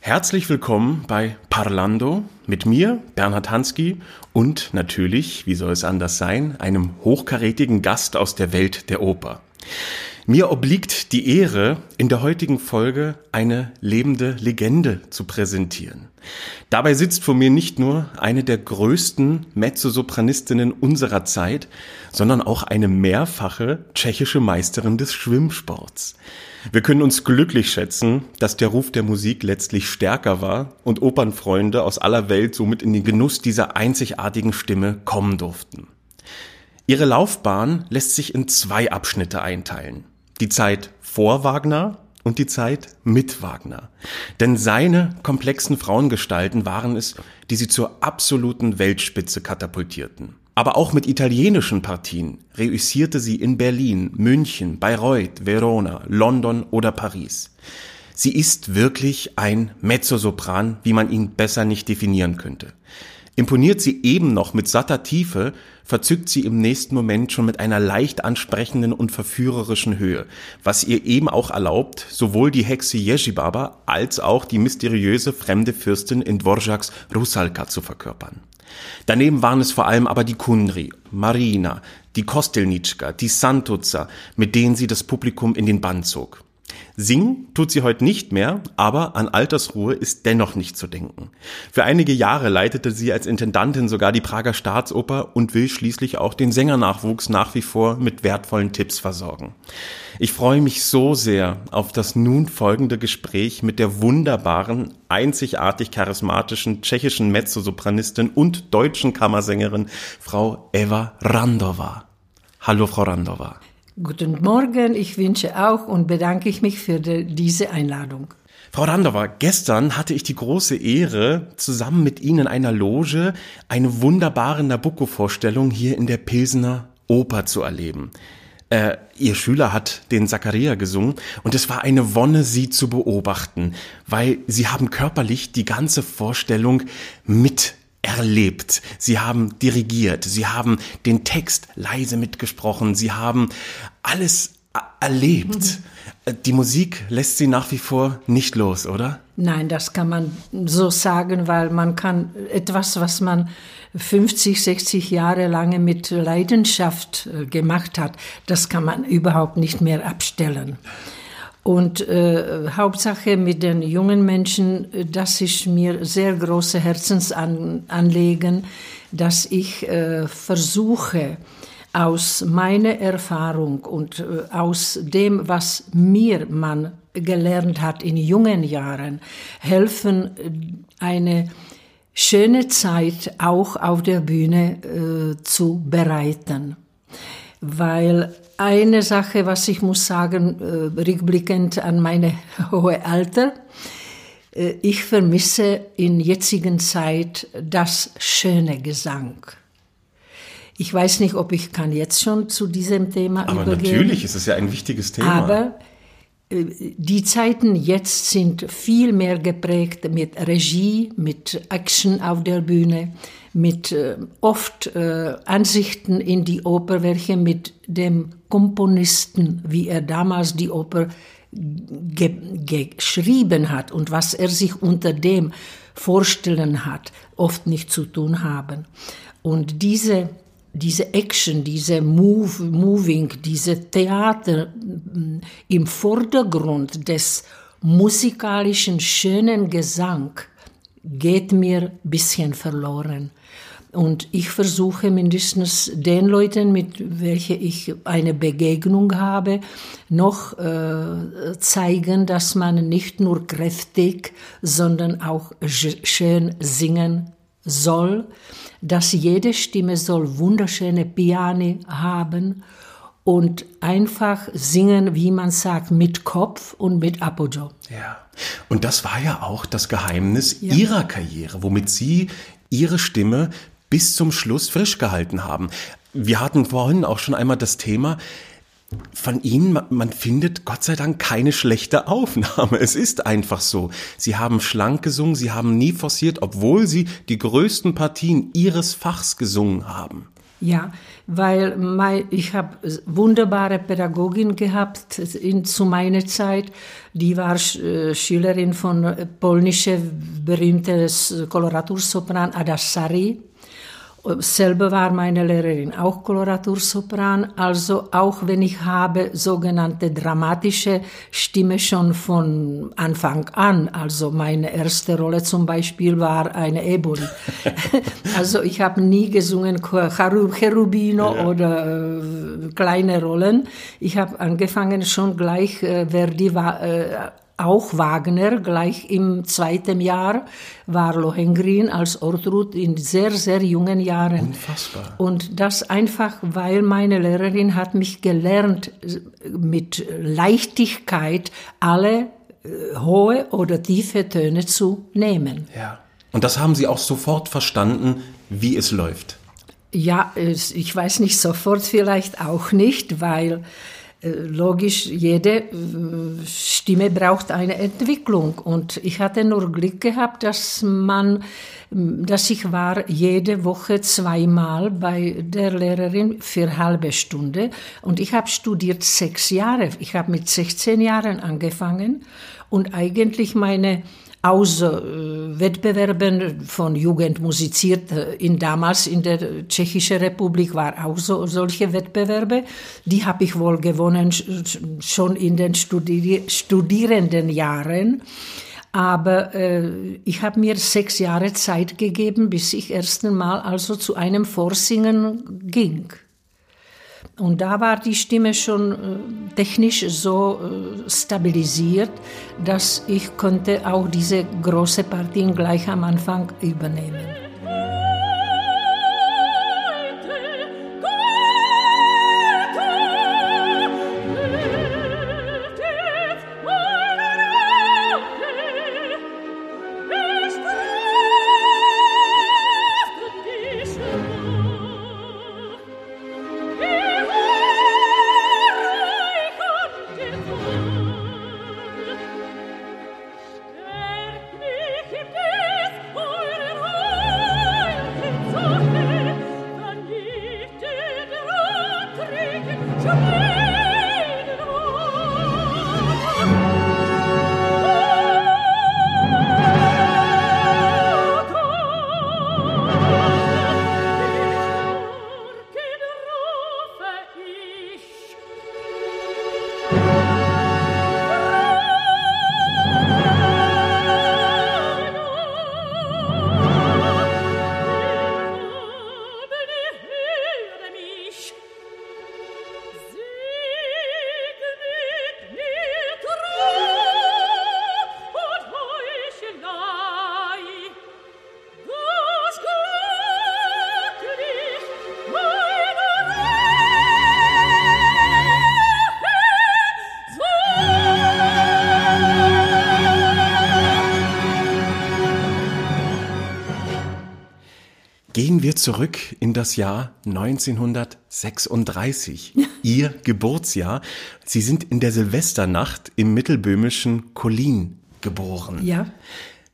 Herzlich willkommen bei Parlando mit mir, Bernhard Hansky und natürlich, wie soll es anders sein, einem hochkarätigen Gast aus der Welt der Oper. Mir obliegt die Ehre, in der heutigen Folge eine lebende Legende zu präsentieren. Dabei sitzt vor mir nicht nur eine der größten Mezzosopranistinnen unserer Zeit, sondern auch eine mehrfache tschechische Meisterin des Schwimmsports. Wir können uns glücklich schätzen, dass der Ruf der Musik letztlich stärker war und Opernfreunde aus aller Welt somit in den Genuss dieser einzigartigen Stimme kommen durften. Ihre Laufbahn lässt sich in zwei Abschnitte einteilen die Zeit vor Wagner und die Zeit mit Wagner. Denn seine komplexen Frauengestalten waren es, die sie zur absoluten Weltspitze katapultierten. Aber auch mit italienischen Partien reüssierte sie in Berlin, München, Bayreuth, Verona, London oder Paris. Sie ist wirklich ein Mezzosopran, wie man ihn besser nicht definieren könnte. Imponiert sie eben noch mit satter Tiefe, verzückt sie im nächsten Moment schon mit einer leicht ansprechenden und verführerischen Höhe, was ihr eben auch erlaubt, sowohl die Hexe Jezibaba als auch die mysteriöse fremde Fürstin in Dvorak's Rusalka zu verkörpern. Daneben waren es vor allem aber die Kundri, Marina, die Kostelnitschka, die Santuzza, mit denen sie das Publikum in den Bann zog. Singen tut sie heute nicht mehr, aber an Altersruhe ist dennoch nicht zu denken. Für einige Jahre leitete sie als Intendantin sogar die Prager Staatsoper und will schließlich auch den Sängernachwuchs nach wie vor mit wertvollen Tipps versorgen. Ich freue mich so sehr auf das nun folgende Gespräch mit der wunderbaren, einzigartig charismatischen tschechischen Mezzosopranistin und deutschen Kammersängerin Frau Eva Randova. Hallo, Frau Randova. Guten Morgen, ich wünsche auch und bedanke ich mich für die, diese Einladung. Frau Randova, gestern hatte ich die große Ehre, zusammen mit Ihnen in einer Loge eine wunderbare Nabucco-Vorstellung hier in der Pilsener Oper zu erleben. Äh, ihr Schüler hat den Zacharia gesungen und es war eine Wonne, sie zu beobachten, weil sie haben körperlich die ganze Vorstellung mit erlebt, sie haben dirigiert, sie haben den Text leise mitgesprochen, sie haben alles erlebt. Mhm. Die Musik lässt sie nach wie vor nicht los, oder? Nein, das kann man so sagen, weil man kann etwas, was man 50, 60 Jahre lange mit Leidenschaft äh, gemacht hat, das kann man überhaupt nicht mehr abstellen. Und äh, Hauptsache mit den jungen Menschen, das ist mir sehr große Herzensanliegen, dass ich äh, versuche, aus meiner Erfahrung und äh, aus dem, was mir man gelernt hat in jungen Jahren, helfen, äh, eine schöne Zeit auch auf der Bühne äh, zu bereiten. Weil eine Sache, was ich muss sagen, äh, rückblickend an meine hohe Alter, äh, ich vermisse in jetzigen Zeit das schöne Gesang. Ich weiß nicht, ob ich kann jetzt schon zu diesem Thema Aber übergehen. natürlich ist es ja ein wichtiges Thema. Aber äh, die Zeiten jetzt sind viel mehr geprägt mit Regie, mit Action auf der Bühne, mit äh, oft äh, Ansichten in die Oper, welche mit dem Komponisten, wie er damals die Oper ge geschrieben hat und was er sich unter dem vorstellen hat, oft nicht zu tun haben. Und diese, diese Action, diese Move, Moving, diese Theater mm, im Vordergrund des musikalischen schönen Gesang geht mir ein bisschen verloren. Und ich versuche mindestens den Leuten, mit welchen ich eine Begegnung habe, noch äh, zeigen, dass man nicht nur kräftig, sondern auch schön singen soll, dass jede Stimme soll wunderschöne Piani haben und einfach singen, wie man sagt, mit Kopf und mit Apogeo. Ja. Und das war ja auch das Geheimnis ja. ihrer Karriere, womit sie ihre Stimme bis zum Schluss frisch gehalten haben. Wir hatten vorhin auch schon einmal das Thema, von Ihnen, man findet Gott sei Dank keine schlechte Aufnahme. Es ist einfach so. Sie haben schlank gesungen, Sie haben nie forciert, obwohl Sie die größten Partien Ihres Fachs gesungen haben. Ja, weil mein, ich habe wunderbare Pädagogin gehabt in, zu meiner Zeit. Die war äh, Schülerin von äh, polnische berühmtes Koloratursopran Adassari. Selber war meine Lehrerin auch Koloratursopran, also auch wenn ich habe sogenannte dramatische Stimme schon von Anfang an, also meine erste Rolle zum Beispiel war eine Eboli. also ich habe nie gesungen Cherubino ja. oder äh, kleine Rollen. Ich habe angefangen schon gleich äh, Verdi war äh, auch Wagner gleich im zweiten Jahr war Lohengrin als Ortrud in sehr, sehr jungen Jahren. Unfassbar. Und das einfach, weil meine Lehrerin hat mich gelernt, mit Leichtigkeit alle äh, hohe oder tiefe Töne zu nehmen. Ja. Und das haben Sie auch sofort verstanden, wie es läuft. Ja, ich weiß nicht sofort vielleicht auch nicht, weil logisch, jede äh, Stimme braucht eine Entwicklung. Und ich hatte nur Glück gehabt, dass man, dass ich war jede Woche zweimal bei der Lehrerin für halbe Stunde. Und ich habe studiert sechs Jahre. Ich habe mit 16 Jahren angefangen und eigentlich meine außer äh, Wettbewerben von Jugend musiziert, äh, in damals in der Tschechischen Republik war auch so, solche Wettbewerbe. Die habe ich wohl gewonnen schon in den Studi studierenden Jahren. Aber äh, ich habe mir sechs Jahre Zeit gegeben, bis ich erst einmal also zu einem Vorsingen ging. Und da war die Stimme schon äh, technisch so äh, stabilisiert, dass ich konnte auch diese große Partien gleich am Anfang übernehmen. Gehen wir zurück in das Jahr 1936, Ihr Geburtsjahr. Sie sind in der Silvesternacht im mittelböhmischen Kolin geboren. Ja.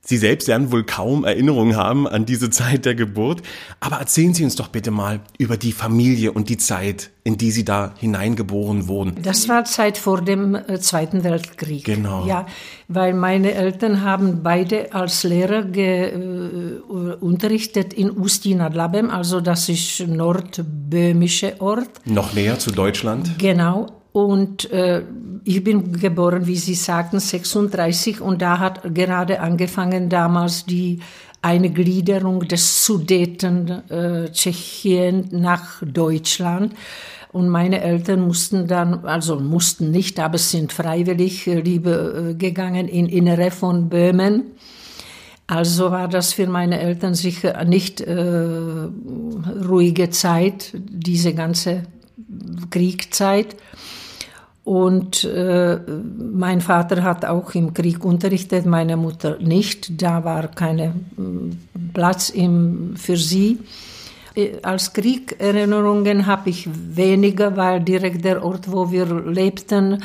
Sie selbst werden wohl kaum Erinnerungen haben an diese Zeit der Geburt, aber erzählen Sie uns doch bitte mal über die Familie und die Zeit, in die Sie da hineingeboren wurden. Das war Zeit vor dem äh, Zweiten Weltkrieg. Genau. Ja, weil meine Eltern haben beide als Lehrer ge, äh, unterrichtet in Ustin nad Labem, also das ist nordböhmische Ort. Noch näher zu Deutschland? Genau. Und äh, ich bin geboren, wie Sie sagten, 36 und da hat gerade angefangen damals die eine Gliederung des Sudeten äh, Tschechien nach Deutschland. Und meine Eltern mussten dann, also mussten nicht, aber sind freiwillig äh, liebe äh, gegangen in Innere von Böhmen. Also war das für meine Eltern sicher nicht äh, ruhige Zeit, diese ganze Kriegzeit. Und äh, mein Vater hat auch im Krieg unterrichtet, meine Mutter nicht. Da war kein Platz im, für sie. äh, als Kriegerinnerungen habe ich weniger, weil direkt der Ort, wo wir lebten,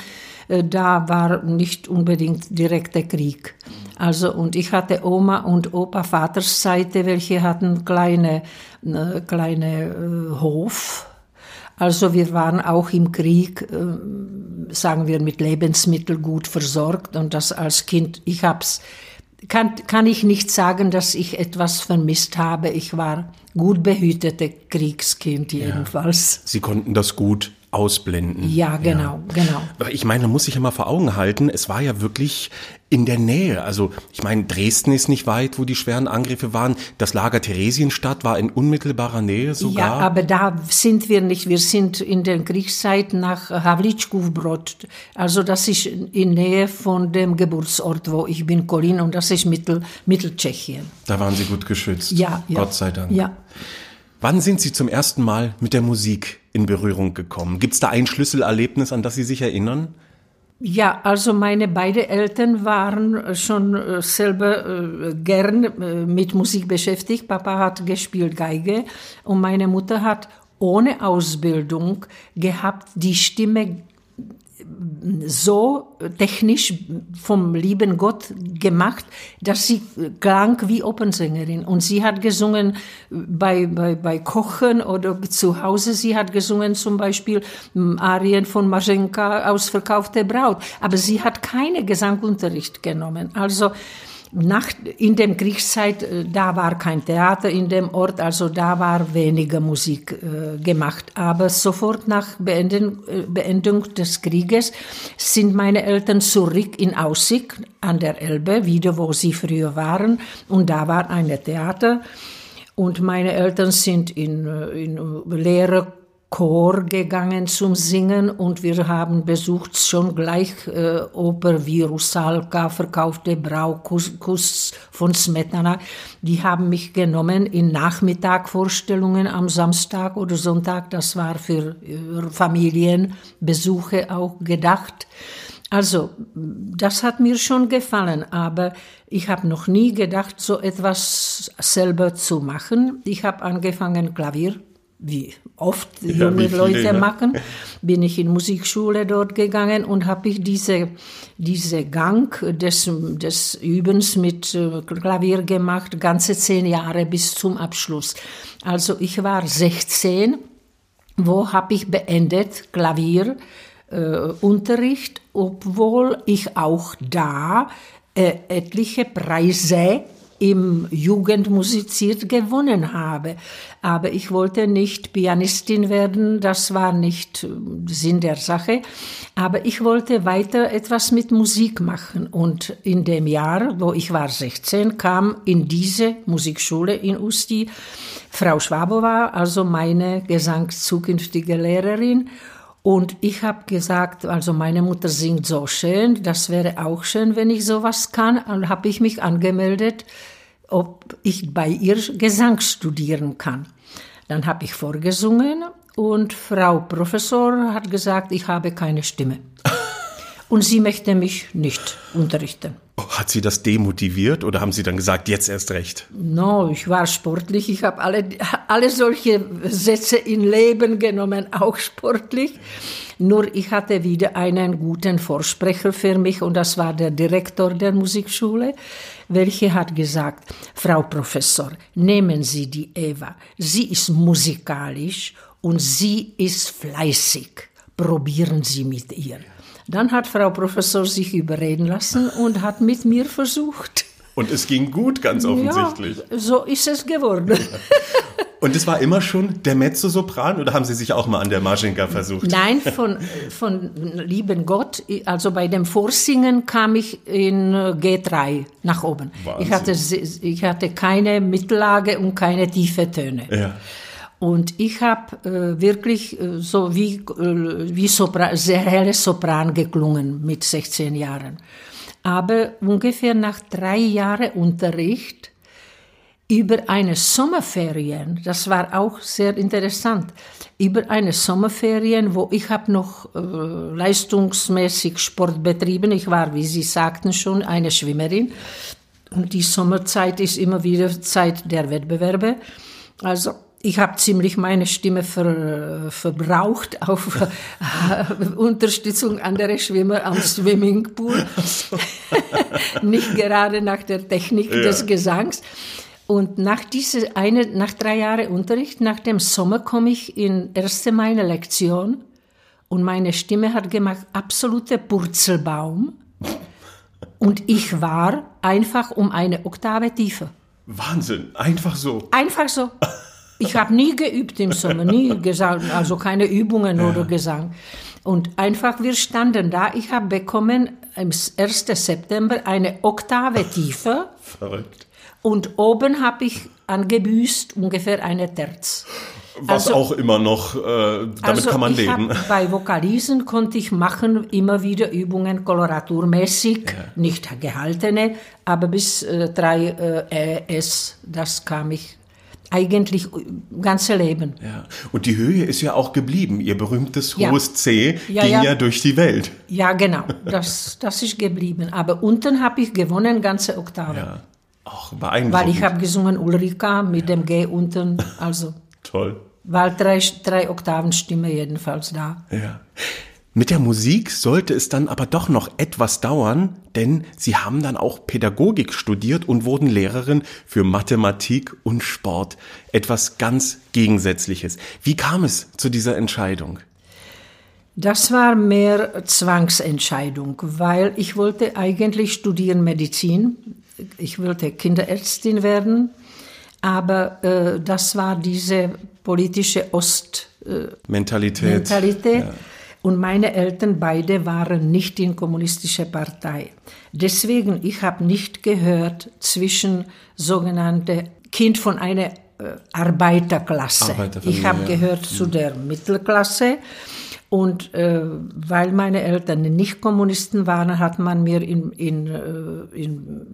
äh, da war nicht unbedingt direkter Krieg. Also, und ich hatte Oma und Opa Vaters Seite, welche hatten kleine, äh, kleine äh, Hof. Also wir waren auch im Krieg, äh, sagen wir, mit Lebensmitteln gut versorgt und das als Kind, ich hab's, kann, kann ich nicht sagen, dass ich etwas vermisst habe. Ich war gut behütete Kriegskind jedenfalls. Ja. Sie konnten das gut ausblenden. Ja, genau, ja. genau. Aber ich meine, man muss sich ja mal vor Augen halten, es war ja wirklich in der Nähe. Also ich meine, Dresden ist nicht weit, wo die schweren Angriffe waren. Das Lager Theresienstadt war in unmittelbarer Nähe sogar. Ja, aber da sind wir nicht. Wir sind in der Kriegszeit nach Havlitschkowbrod. Also das ist in Nähe von dem Geburtsort, wo ich bin, Kolin, und das ist Mittel, Mitteltschechien. Da waren Sie gut geschützt. Ja, ja. Gott sei Dank. Ja. Wann sind Sie zum ersten Mal mit der Musik in Berührung gekommen? Gibt es da ein Schlüsselerlebnis, an das Sie sich erinnern? Ja, also meine beiden Eltern waren schon äh, selber äh, gern äh, mit Musik beschäftigt. Papa hat gespielt Geige und meine Mutter hat ohne Ausbildung gehabt die Stimme so technisch vom lieben Gott gemacht, dass sie klang wie Opernsängerin. Und sie hat gesungen bei, bei, bei Kochen oder zu Hause. Sie hat gesungen zum Beispiel Arien von Maschenka, Ausverkaufte Braut. Aber sie hat keine Gesangunterricht genommen. Also, nach, in dem Kriegszeit, äh, da war kein Theater in dem Ort, also da war weniger Musik äh, gemacht. Aber sofort nach Beenden, äh, Beendung des Krieges sind meine Eltern zurück in Aussicht an der Elbe, wieder wo sie früher waren. Und da war ein Theater. Und meine Eltern sind in, äh, in Lehre Chor gegangen zum Singen und wir haben besucht schon gleich äh, Oper wie Rusalka, verkaufte Braukuss Kuss von Smetana. Die haben mich genommen in Nachmittagvorstellungen am Samstag oder Sonntag. Das war für äh, Familienbesuche auch gedacht. Also, das hat mir schon gefallen, aber ich habe noch nie gedacht, so etwas selber zu machen. Ich habe angefangen, Klavier wie oft junge ja, Leute ja. machen, bin ich in Musikschule dort gegangen und habe ich diese, diese Gang des, des Übens mit äh, Klavier gemacht, ganze zehn Jahre bis zum Abschluss. Also ich war 16, wo habe ich beendet Klavierunterricht, äh, obwohl ich auch da äh, etliche Preise im Jugendmusiziert gewonnen habe. Aber ich wollte nicht Pianistin werden, das war nicht äh, Sinn der Sache. Aber ich wollte weiter etwas mit Musik machen. Und in dem Jahr, wo ich war 16, kam in diese Musikschule in Usti Frau Schwabowa, also meine gesangszukünftige Lehrerin. Und ich habe gesagt, also meine Mutter singt so schön, das wäre auch schön, wenn ich sowas kann. Und habe ich mich angemeldet, ob ich bei ihr Gesang studieren kann. Dann habe ich vorgesungen und Frau Professor hat gesagt, ich habe keine Stimme. Und sie möchte mich nicht unterrichten. Hat sie das demotiviert oder haben Sie dann gesagt, jetzt erst recht? No, ich war sportlich. Ich habe alle, alle solche Sätze in Leben genommen, auch sportlich. Nur ich hatte wieder einen guten Vorsprecher für mich und das war der Direktor der Musikschule, welcher hat gesagt, Frau Professor, nehmen Sie die Eva. Sie ist musikalisch und sie ist fleißig. Probieren Sie mit ihr. Dann hat Frau Professor sich überreden lassen und hat mit mir versucht. Und es ging gut, ganz offensichtlich. Ja, so ist es geworden. Und es war immer schon der Mezzosopran oder haben Sie sich auch mal an der Maschinka versucht? Nein, von, von lieben Gott. Also bei dem Vorsingen kam ich in G3 nach oben. Ich hatte, ich hatte keine Mittellage und keine tiefe Töne. Ja. Und ich habe äh, wirklich äh, so wie, äh, wie Sopran, sehr helle Sopran geklungen mit 16 Jahren. Aber ungefähr nach drei Jahren Unterricht über eine Sommerferien, das war auch sehr interessant, über eine Sommerferien, wo ich habe noch äh, leistungsmäßig Sport betrieben. Ich war, wie Sie sagten schon, eine Schwimmerin. Und die Sommerzeit ist immer wieder Zeit der Wettbewerbe. Also ich habe ziemlich meine Stimme ver, verbraucht auf Unterstützung anderer Schwimmer am Swimmingpool. Nicht gerade nach der Technik ja. des Gesangs. Und nach diese eine, nach drei Jahren Unterricht, nach dem Sommer komme ich in erste meine Lektion und meine Stimme hat gemacht absolute Purzelbaum. Und ich war einfach um eine Oktave tiefer. Wahnsinn, einfach so. Einfach so. Ich habe nie geübt im Sommer, nie gesagt, also keine Übungen ja. oder Gesang. Und einfach, wir standen da. Ich habe bekommen am 1. September eine Oktave tiefer. Verrückt. Und oben habe ich angebüßt ungefähr eine Terz. Was also, auch immer noch, äh, damit also kann man leben. Hab, bei Vokalisen konnte ich machen immer wieder Übungen koloraturmäßig, ja. nicht gehaltene, aber bis äh, 3 äh, S, das kam ich eigentlich ganze Leben. Ja. Und die Höhe ist ja auch geblieben. Ihr berühmtes ja. hohes C ja, ging ja. ja. durch die Welt. Ja, genau. Das, das ist geblieben. Aber unten habe ich gewonnen, ganze Oktave. Ja. Ach, beeindruckend. Weil ich habe gesungen Ulrika mit dem G unten. Also. Toll. Weil drei, drei Oktaven Stimme jedenfalls da. Ja. Mit der Musik sollte es dann aber doch noch etwas dauern, denn Sie haben dann auch Pädagogik studiert und wurden Lehrerin für Mathematik und Sport. Etwas ganz Gegensätzliches. Wie kam es zu dieser Entscheidung? Das war mehr Zwangsentscheidung, weil ich wollte eigentlich studieren Medizin. Ich wollte Kinderärztin werden, aber äh, das war diese politische Ost äh, Mentalität. Mentalität. Ja. Und meine Eltern beide waren nicht in kommunistischer Partei. Deswegen, ich habe nicht gehört zwischen sogenannte Kind von einer äh, Arbeiterklasse. Ich habe ja. gehört zu mhm. der Mittelklasse. Und äh, weil meine Eltern nicht Kommunisten waren, hat man mir in, in, äh, in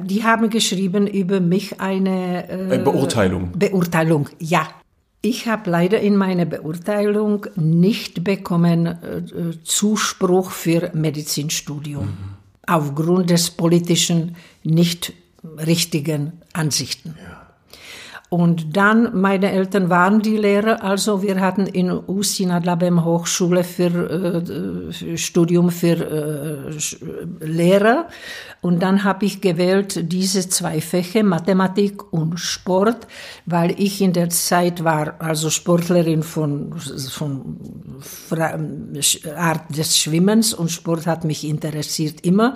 die haben geschrieben über mich eine äh, Beurteilung. Beurteilung, ja. Ich habe leider in meiner Beurteilung nicht bekommen äh, Zuspruch für Medizinstudium mhm. aufgrund des politischen nicht richtigen Ansichten. Ja. Und dann, meine Eltern waren die Lehrer, also wir hatten in Usti nad Labem Hochschule für äh, Studium für äh, Lehrer. Und dann habe ich gewählt diese zwei Fächer, Mathematik und Sport, weil ich in der Zeit war, also Sportlerin von, von Art des Schwimmens und Sport hat mich interessiert immer.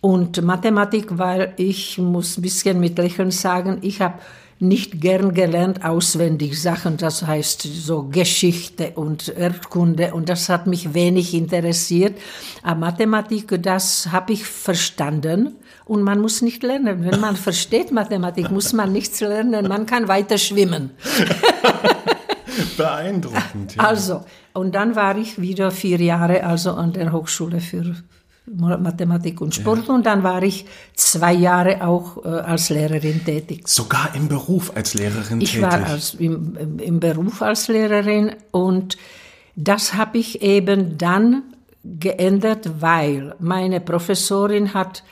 Und Mathematik, weil ich muss ein bisschen mit Lächeln sagen, ich habe nicht gern gelernt auswendig Sachen, das heißt so Geschichte und Erdkunde und das hat mich wenig interessiert. Aber Mathematik, das habe ich verstanden und man muss nicht lernen. Wenn man versteht Mathematik, muss man nichts lernen, man kann weiter schwimmen. Beeindruckend. Ja. Also, und dann war ich wieder vier Jahre also an der Hochschule für Mathematik und Sport ja. und dann war ich zwei Jahre auch äh, als Lehrerin tätig. Sogar im Beruf als Lehrerin ich tätig? Ich war als, im, im Beruf als Lehrerin und das habe ich eben dann geändert, weil meine Professorin hat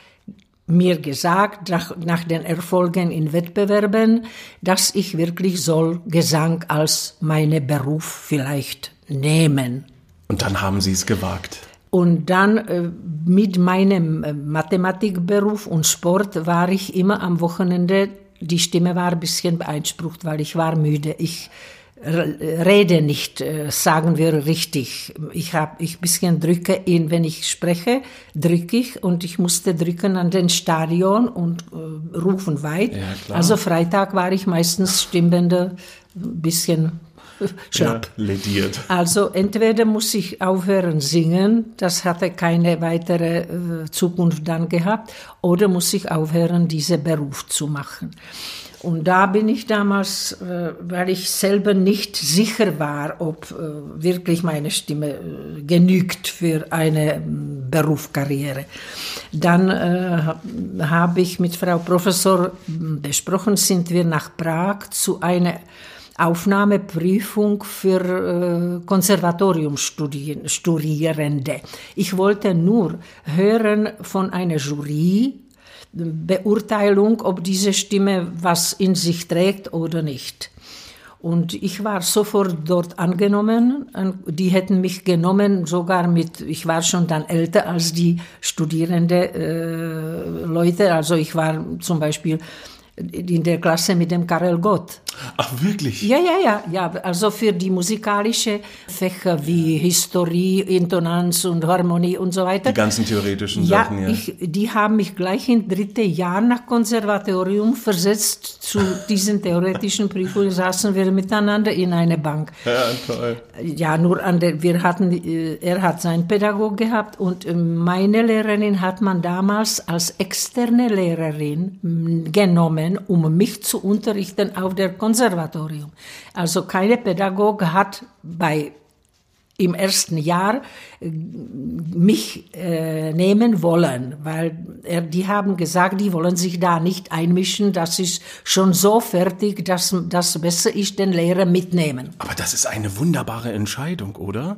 mir gesagt, nach, nach den Erfolgen in Wettbewerben, dass ich wirklich soll Gesang als meine Beruf vielleicht nehmen. Und dann haben Sie es gewagt. Und dann äh, mit meinem äh, Mathematikberuf und Sport war ich immer am Wochenende, die Stimme war ein bisschen beeinsprucht, weil ich war müde. Ich rede nicht, äh, sagen wir richtig. Ich habe ich bisschen drücke ihn, wenn ich spreche, drücke ich und ich musste drücken an den Stadion und äh, rufen weit. Ja, also Freitag war ich meistens stimmende, bisschen schlapp. Ja, lediert. Also entweder muss ich aufhören singen, das hatte keine weitere äh, Zukunft dann gehabt, oder muss ich aufhören, diesen Beruf zu machen. Und da bin ich damals, äh, weil ich selber nicht sicher war, ob äh, wirklich meine Stimme genügt für eine ähm, Berufskarriere. Dann äh, habe ich mit Frau Professor hm, besprochen, sind wir nach Prag zu einer Aufnahmeprüfung für äh, Konservatoriumstudierende. Ich wollte nur hören von einer Jury, Beurteilung, ob diese Stimme was in sich trägt oder nicht. Und ich war sofort dort angenommen. Die hätten mich genommen, sogar mit, ich war schon dann älter als die studierende äh, Leute. Also ich war zum Beispiel in der Klasse mit dem Karel Gott. Ach, wirklich? Ja, ja, ja, ja. Also für die musikalischen Fächer wie Historie, Intonanz und Harmonie und so weiter. Die ganzen theoretischen ja, Sachen, ja. Ich, die haben mich gleich im dritten Jahr nach Konservatorium versetzt zu diesen theoretischen Prüfungen, saßen wir miteinander in einer Bank. Ja, toll. Ja, nur an der, wir hatten, äh, er hat seinen Pädagog gehabt und äh, meine Lehrerin hat man damals als externe Lehrerin genommen, um mich zu unterrichten auf der Konservatorium. Also keine Pädagoge hat bei im ersten Jahr mich äh, nehmen wollen, weil er, die haben gesagt, die wollen sich da nicht einmischen, das ist schon so fertig, dass das besser ist, den Lehrer mitnehmen. Aber das ist eine wunderbare Entscheidung, oder?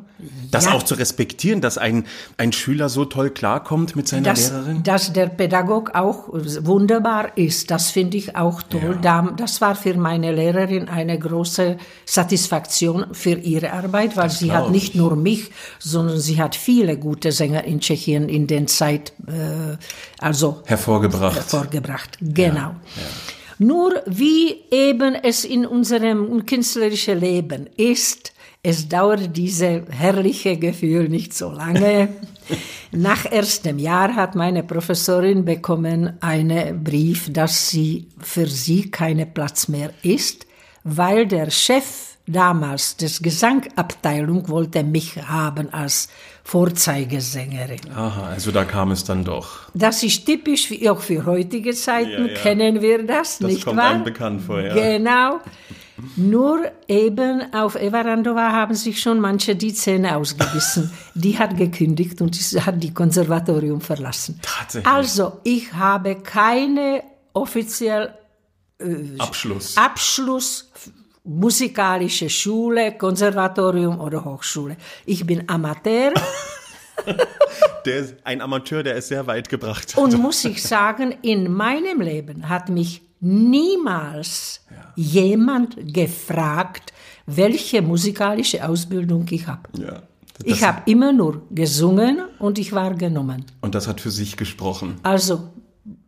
Das ja. auch zu respektieren, dass ein, ein Schüler so toll klarkommt mit seiner dass, Lehrerin? Dass der Pädagog auch wunderbar ist, das finde ich auch toll. Ja. Das war für meine Lehrerin eine große Satisfaktion für ihre Arbeit, weil das sie hat nicht nur mich, sondern sie hat viele gute Sänger in Tschechien in den Zeit äh, also hervorgebracht. Hervorgebracht, genau. Ja, ja. Nur wie eben es in unserem künstlerischen Leben ist, es dauert diese herrliche Gefühl nicht so lange. Nach erstem Jahr hat meine Professorin bekommen einen Brief, dass sie für sie keine Platz mehr ist, weil der Chef damals des Gesangabteilung wollte mich haben als Vorzeigesängerin. Aha, also da kam es dann doch. Das ist typisch wie auch für heutige Zeiten, ja, ja. kennen wir das, das nicht kommt wahr? einem bekannt vor, ja. Genau. Nur eben auf Eva Randova haben sich schon manche die Zähne ausgebissen. Die hat gekündigt und hat die Konservatorium verlassen. Tatsächlich. Also, ich habe keine offiziell äh, Abschluss. Abschluss musikalische Schule, Konservatorium oder Hochschule. Ich bin Amateur. der ist ein Amateur, der ist sehr weit gebracht. Und muss ich sagen, in meinem Leben hat mich niemals ja. jemand gefragt, welche musikalische Ausbildung ich habe. Ja, ich habe immer nur gesungen und ich war genommen. Und das hat für sich gesprochen. Also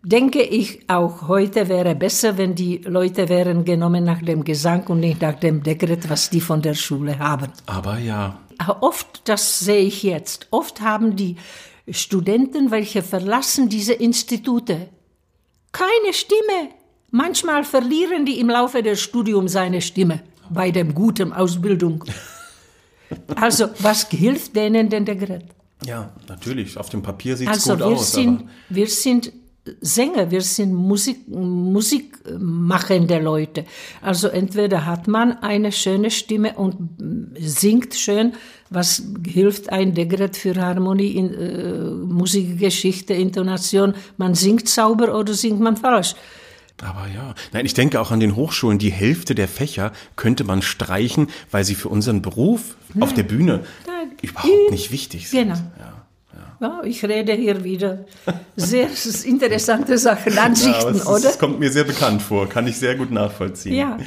denke ich, auch heute wäre besser, wenn die Leute wären genommen nach dem Gesang und nicht nach dem Dekret, was die von der Schule haben. Aber ja. Oft, das sehe ich jetzt, oft haben die Studenten, welche verlassen diese Institute, keine Stimme. Manchmal verlieren die im Laufe des Studiums seine Stimme bei dem guten Ausbildung. Also, was hilft denen denn der Gerät? Ja, natürlich. Auf dem Papier sieht es also gut wir aus. Sind, wir sind Sänger, wir sind Musik, musikmachende Leute. Also entweder hat man eine schöne Stimme und singt schön, was hilft ein Dekret für Harmonie, in, äh, Musikgeschichte, Intonation. Man singt sauber oder singt man falsch. Aber ja, nein, ich denke auch an den Hochschulen, die Hälfte der Fächer könnte man streichen, weil sie für unseren Beruf nein. auf der Bühne nein. überhaupt nicht wichtig sind. Genau. Ja. Ja, ich rede hier wieder sehr interessante Sachen, Ansichten, ja, oder? Das kommt mir sehr bekannt vor, kann ich sehr gut nachvollziehen. Ja.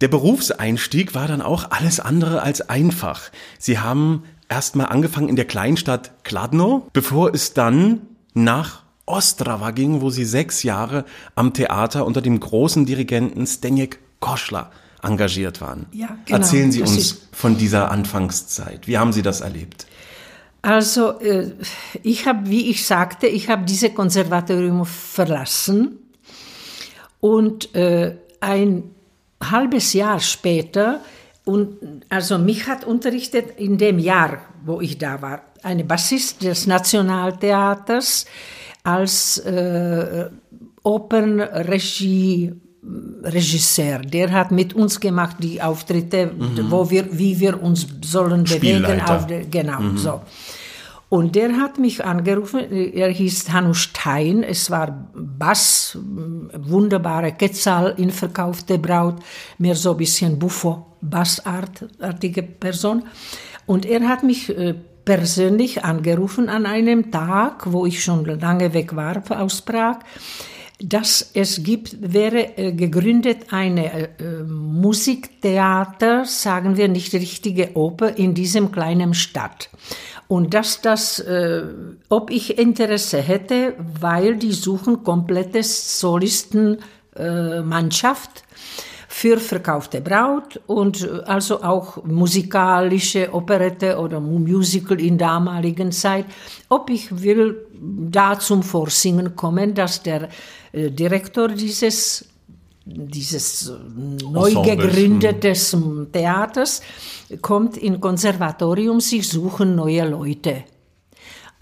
Der Berufseinstieg war dann auch alles andere als einfach. Sie haben erstmal angefangen in der Kleinstadt Kladno, bevor es dann nach Ostrava ging, wo sie sechs Jahre am Theater unter dem großen Dirigenten Stenjek Koschler engagiert waren. Ja, genau. Erzählen Sie uns von dieser Anfangszeit. Wie haben Sie das erlebt? Also äh, ich habe, wie ich sagte, ich habe diese Konservatorium verlassen und äh, ein halbes Jahr später und also mich hat unterrichtet in dem Jahr, wo ich da war, eine Bassist des Nationaltheaters als äh, Opernregie Regisseur, der hat mit uns gemacht die Auftritte, mhm. wo wir, wie wir uns sollen bewegen. Auf der, genau, mhm. so. Und der hat mich angerufen, er hieß Hannu Stein, es war Bass, wunderbare Quetzal in verkaufte Braut, mehr so ein bisschen Buffo, Bassartige Person. Und er hat mich äh, persönlich angerufen an einem Tag, wo ich schon lange weg war aus Prag dass es gibt, wäre äh, gegründet eine äh, Musiktheater, sagen wir nicht richtige Oper, in diesem kleinen Stadt. Und dass das, äh, ob ich Interesse hätte, weil die suchen komplettes Solistenmannschaft für verkaufte Braut und äh, also auch musikalische Operette oder Musical in damaligen Zeit. Ob ich will da zum Vorsingen kommen, dass der äh, Direktor dieses dieses äh, neu gegründetes hm. Theaters kommt in Konservatorium, sie suchen neue Leute.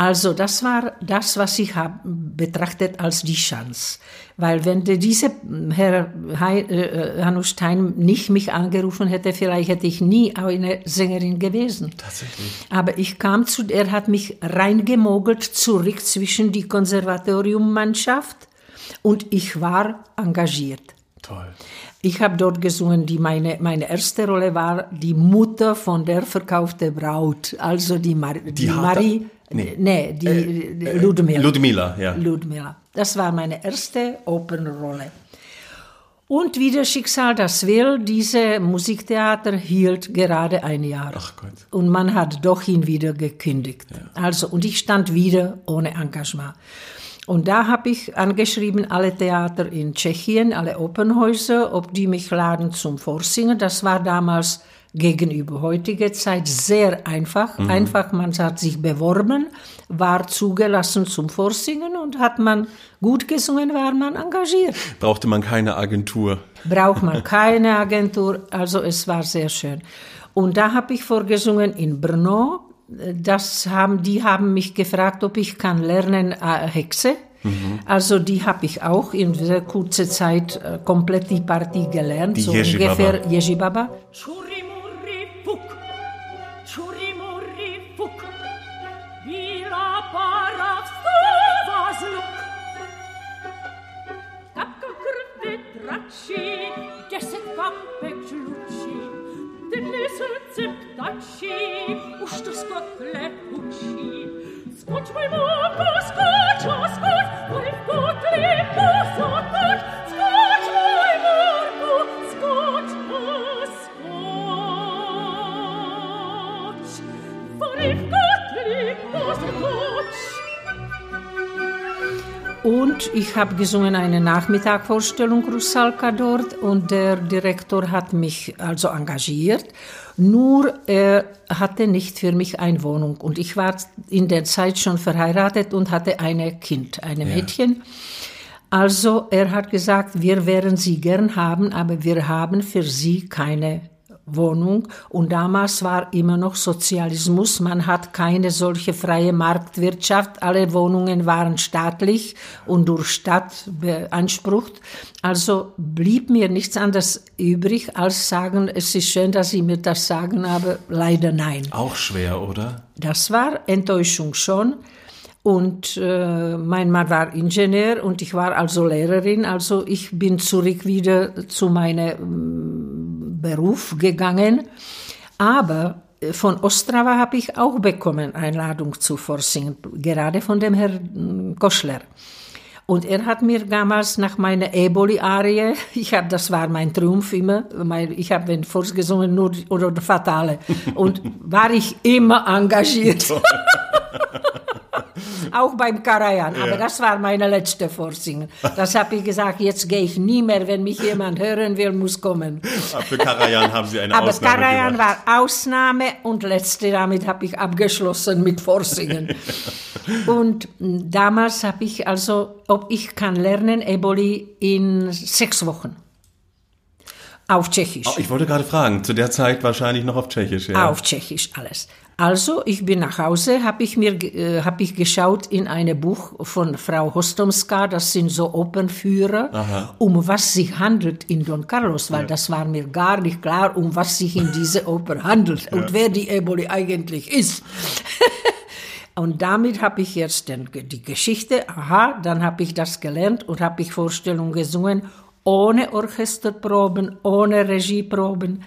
Also das war das, was ich habe betrachtet als die Chance. Weil wenn diese Herr äh, Hanno Stein nicht mich angerufen hätte, vielleicht hätte ich nie eine Sängerin gewesen. Tatsächlich. Aber ich kam zu, er hat mich reingemogelt zurück zwischen die Konservatoriummannschaft und ich war engagiert. Toll. Ich habe dort gesungen, die meine, meine erste Rolle war die Mutter von der verkauften Braut, also die, Mar die, die Marie. Nee, nee die äh, Ludmila. Ludmila, ja. Ludmila. Das war meine erste Opernrolle. Und wie das Schicksal das will, diese Musiktheater hielt gerade ein Jahr. Ach Gott. Und man hat doch ihn wieder gekündigt. Ja. Also, und ich stand wieder ohne Engagement. Und da habe ich angeschrieben, alle Theater in Tschechien, alle Opernhäuser, ob die mich laden zum Vorsingen. Das war damals gegenüber heutiger Zeit sehr einfach. Mhm. Einfach, man hat sich beworben, war zugelassen zum Vorsingen und hat man gut gesungen, war man engagiert. Brauchte man keine Agentur. Braucht man keine Agentur, also es war sehr schön. Und da habe ich vorgesungen in Brno. Das haben, die haben mich gefragt, ob ich kann lernen äh, Hexe. Mhm. Also die habe ich auch in sehr kurzer Zeit äh, komplett die Partie gelernt, die so Yeji ungefähr Yeji Baba. deset kampek žluči, deset ceptači, už to skotle uči. Skoč, moj mogo, skoč, skoč, moj kotle posota, Und ich habe gesungen eine Nachmittagvorstellung Rusalka dort und der Direktor hat mich also engagiert. Nur er hatte nicht für mich eine Wohnung und ich war in der Zeit schon verheiratet und hatte ein Kind, ein Mädchen. Also er hat gesagt, wir werden sie gern haben, aber wir haben für sie keine Wohnung. Und damals war immer noch Sozialismus. Man hat keine solche freie Marktwirtschaft. Alle Wohnungen waren staatlich und durch Stadt beansprucht. Also blieb mir nichts anderes übrig, als sagen, es ist schön, dass Sie mir das sagen, aber leider nein. Auch schwer, oder? Das war Enttäuschung schon. Und äh, mein Mann war Ingenieur und ich war also Lehrerin. Also ich bin zurück wieder zu meinem mm, Beruf gegangen. Aber äh, von Ostrava habe ich auch bekommen Einladung zu Vorsingen, gerade von dem Herrn Koschler. Und er hat mir damals nach meiner Eboli-Arie, ich hab, das war mein Triumph immer, mein, ich habe den vorgesungen nur oder Fatale. Und war ich immer engagiert. auch beim Karajan. Aber das war meine letzte Vorsingen. Das habe ich gesagt, jetzt gehe ich nie mehr, wenn mich jemand hören will, muss kommen. Aber für Karajan haben Sie eine Aber Ausnahme Karajan gemacht. war Ausnahme und letzte, damit habe ich abgeschlossen mit Vorsingen. und damals habe ich also, ob ich kann lernen, Eboli in sechs Wochen. Auf Tschechisch. Oh, ich wollte gerade fragen, zu der Zeit wahrscheinlich noch auf Tschechisch, ja. Auf Tschechisch alles. Also, ich bin nach Hause, habe ich mir äh, hab ich geschaut in ein Buch von Frau Hostomska, das sind so Opernführer, Aha. um was sich handelt in Don Carlos, weil ja. das war mir gar nicht klar, um was sich in diese Oper handelt ja. und wer die Eboli eigentlich ist. Und damit habe ich jetzt den, die Geschichte, aha, dann habe ich das gelernt und habe ich Vorstellungen gesungen, ohne Orchesterproben, ohne Regieproben.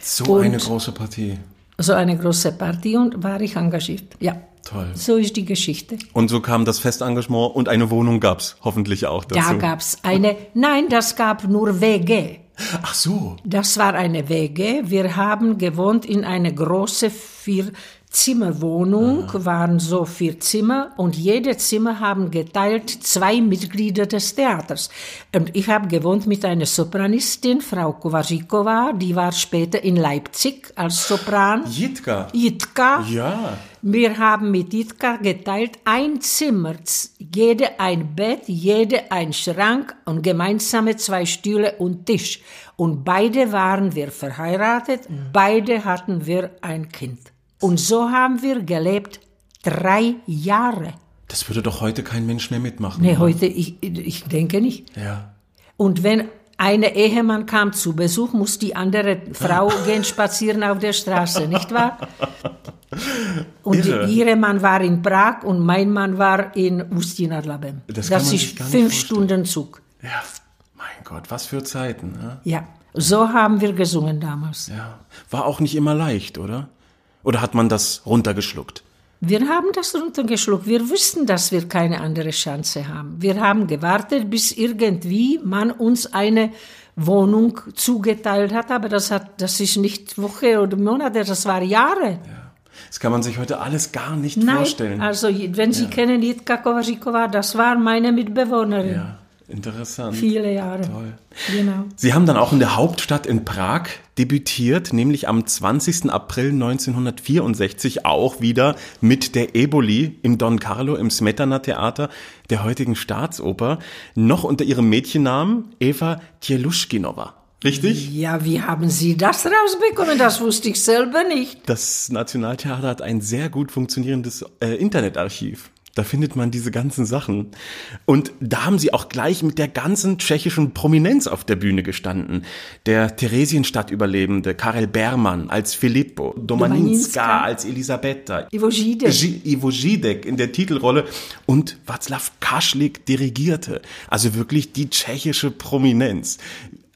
So und eine große Partie. So eine große Partie und war ich engagiert, ja. Toll. So ist die Geschichte. Und so kam das Festengagement und eine Wohnung gab's hoffentlich auch dazu. Da gab's eine, nein, das gab nur WG. Ach so. Das war eine WG. Wir haben gewohnt in eine große vier Zimmerwohnung, waren so vier Zimmer und jede Zimmer haben geteilt zwei Mitglieder des Theaters. Und ich habe gewohnt mit einer Sopranistin, Frau Kowasikova, die war später in Leipzig als Sopran. Jitka. Jitka. Ja. Wir haben mit Jitka geteilt ein Zimmer, jede ein Bett, jede ein Schrank und gemeinsame zwei Stühle und Tisch. Und beide waren wir verheiratet, beide hatten wir ein Kind. Und so haben wir gelebt drei Jahre. Das würde doch heute kein Mensch mehr mitmachen. Nee, oder? heute, ich, ich denke nicht. Ja. Und wenn eine Ehemann kam zu Besuch, muss die andere Frau gehen spazieren auf der Straße, nicht wahr? Und Irre. ihre Mann war in Prag und mein Mann war in Ustina Labem. Das sich ist fünf. Stunden Zug. Ja. Mein Gott, was für Zeiten. Ne? Ja, so haben wir gesungen damals. Ja. War auch nicht immer leicht, oder? Oder hat man das runtergeschluckt? Wir haben das runtergeschluckt. Wir wussten, dass wir keine andere Chance haben. Wir haben gewartet, bis irgendwie man uns eine Wohnung zugeteilt hat, aber das hat, das ist nicht Woche oder Monate, das war Jahre. Das kann man sich heute alles gar nicht Nein, vorstellen. also wenn Sie kennen Jitka Kovařiková, das war meine Mitbewohnerin. ja, interessant. Viele Jahre. Toll. Genau. Sie haben dann auch in der Hauptstadt in Prag debütiert, nämlich am 20. April 1964 auch wieder mit der Eboli im Don Carlo im Smetana Theater der heutigen Staatsoper, noch unter ihrem Mädchennamen Eva Tjeluschkinova. Richtig? Ja, wie haben Sie das rausbekommen? Das wusste ich selber nicht. Das Nationaltheater hat ein sehr gut funktionierendes äh, Internetarchiv. Da findet man diese ganzen Sachen. Und da haben sie auch gleich mit der ganzen tschechischen Prominenz auf der Bühne gestanden. Der Theresienstadt-Überlebende Karel Berman als Filippo, Domaninska als Elisabetta, Ivo Žídek. Ži- Ivo Židek in der Titelrolle und Václav Kaschlik dirigierte. Also wirklich die tschechische Prominenz.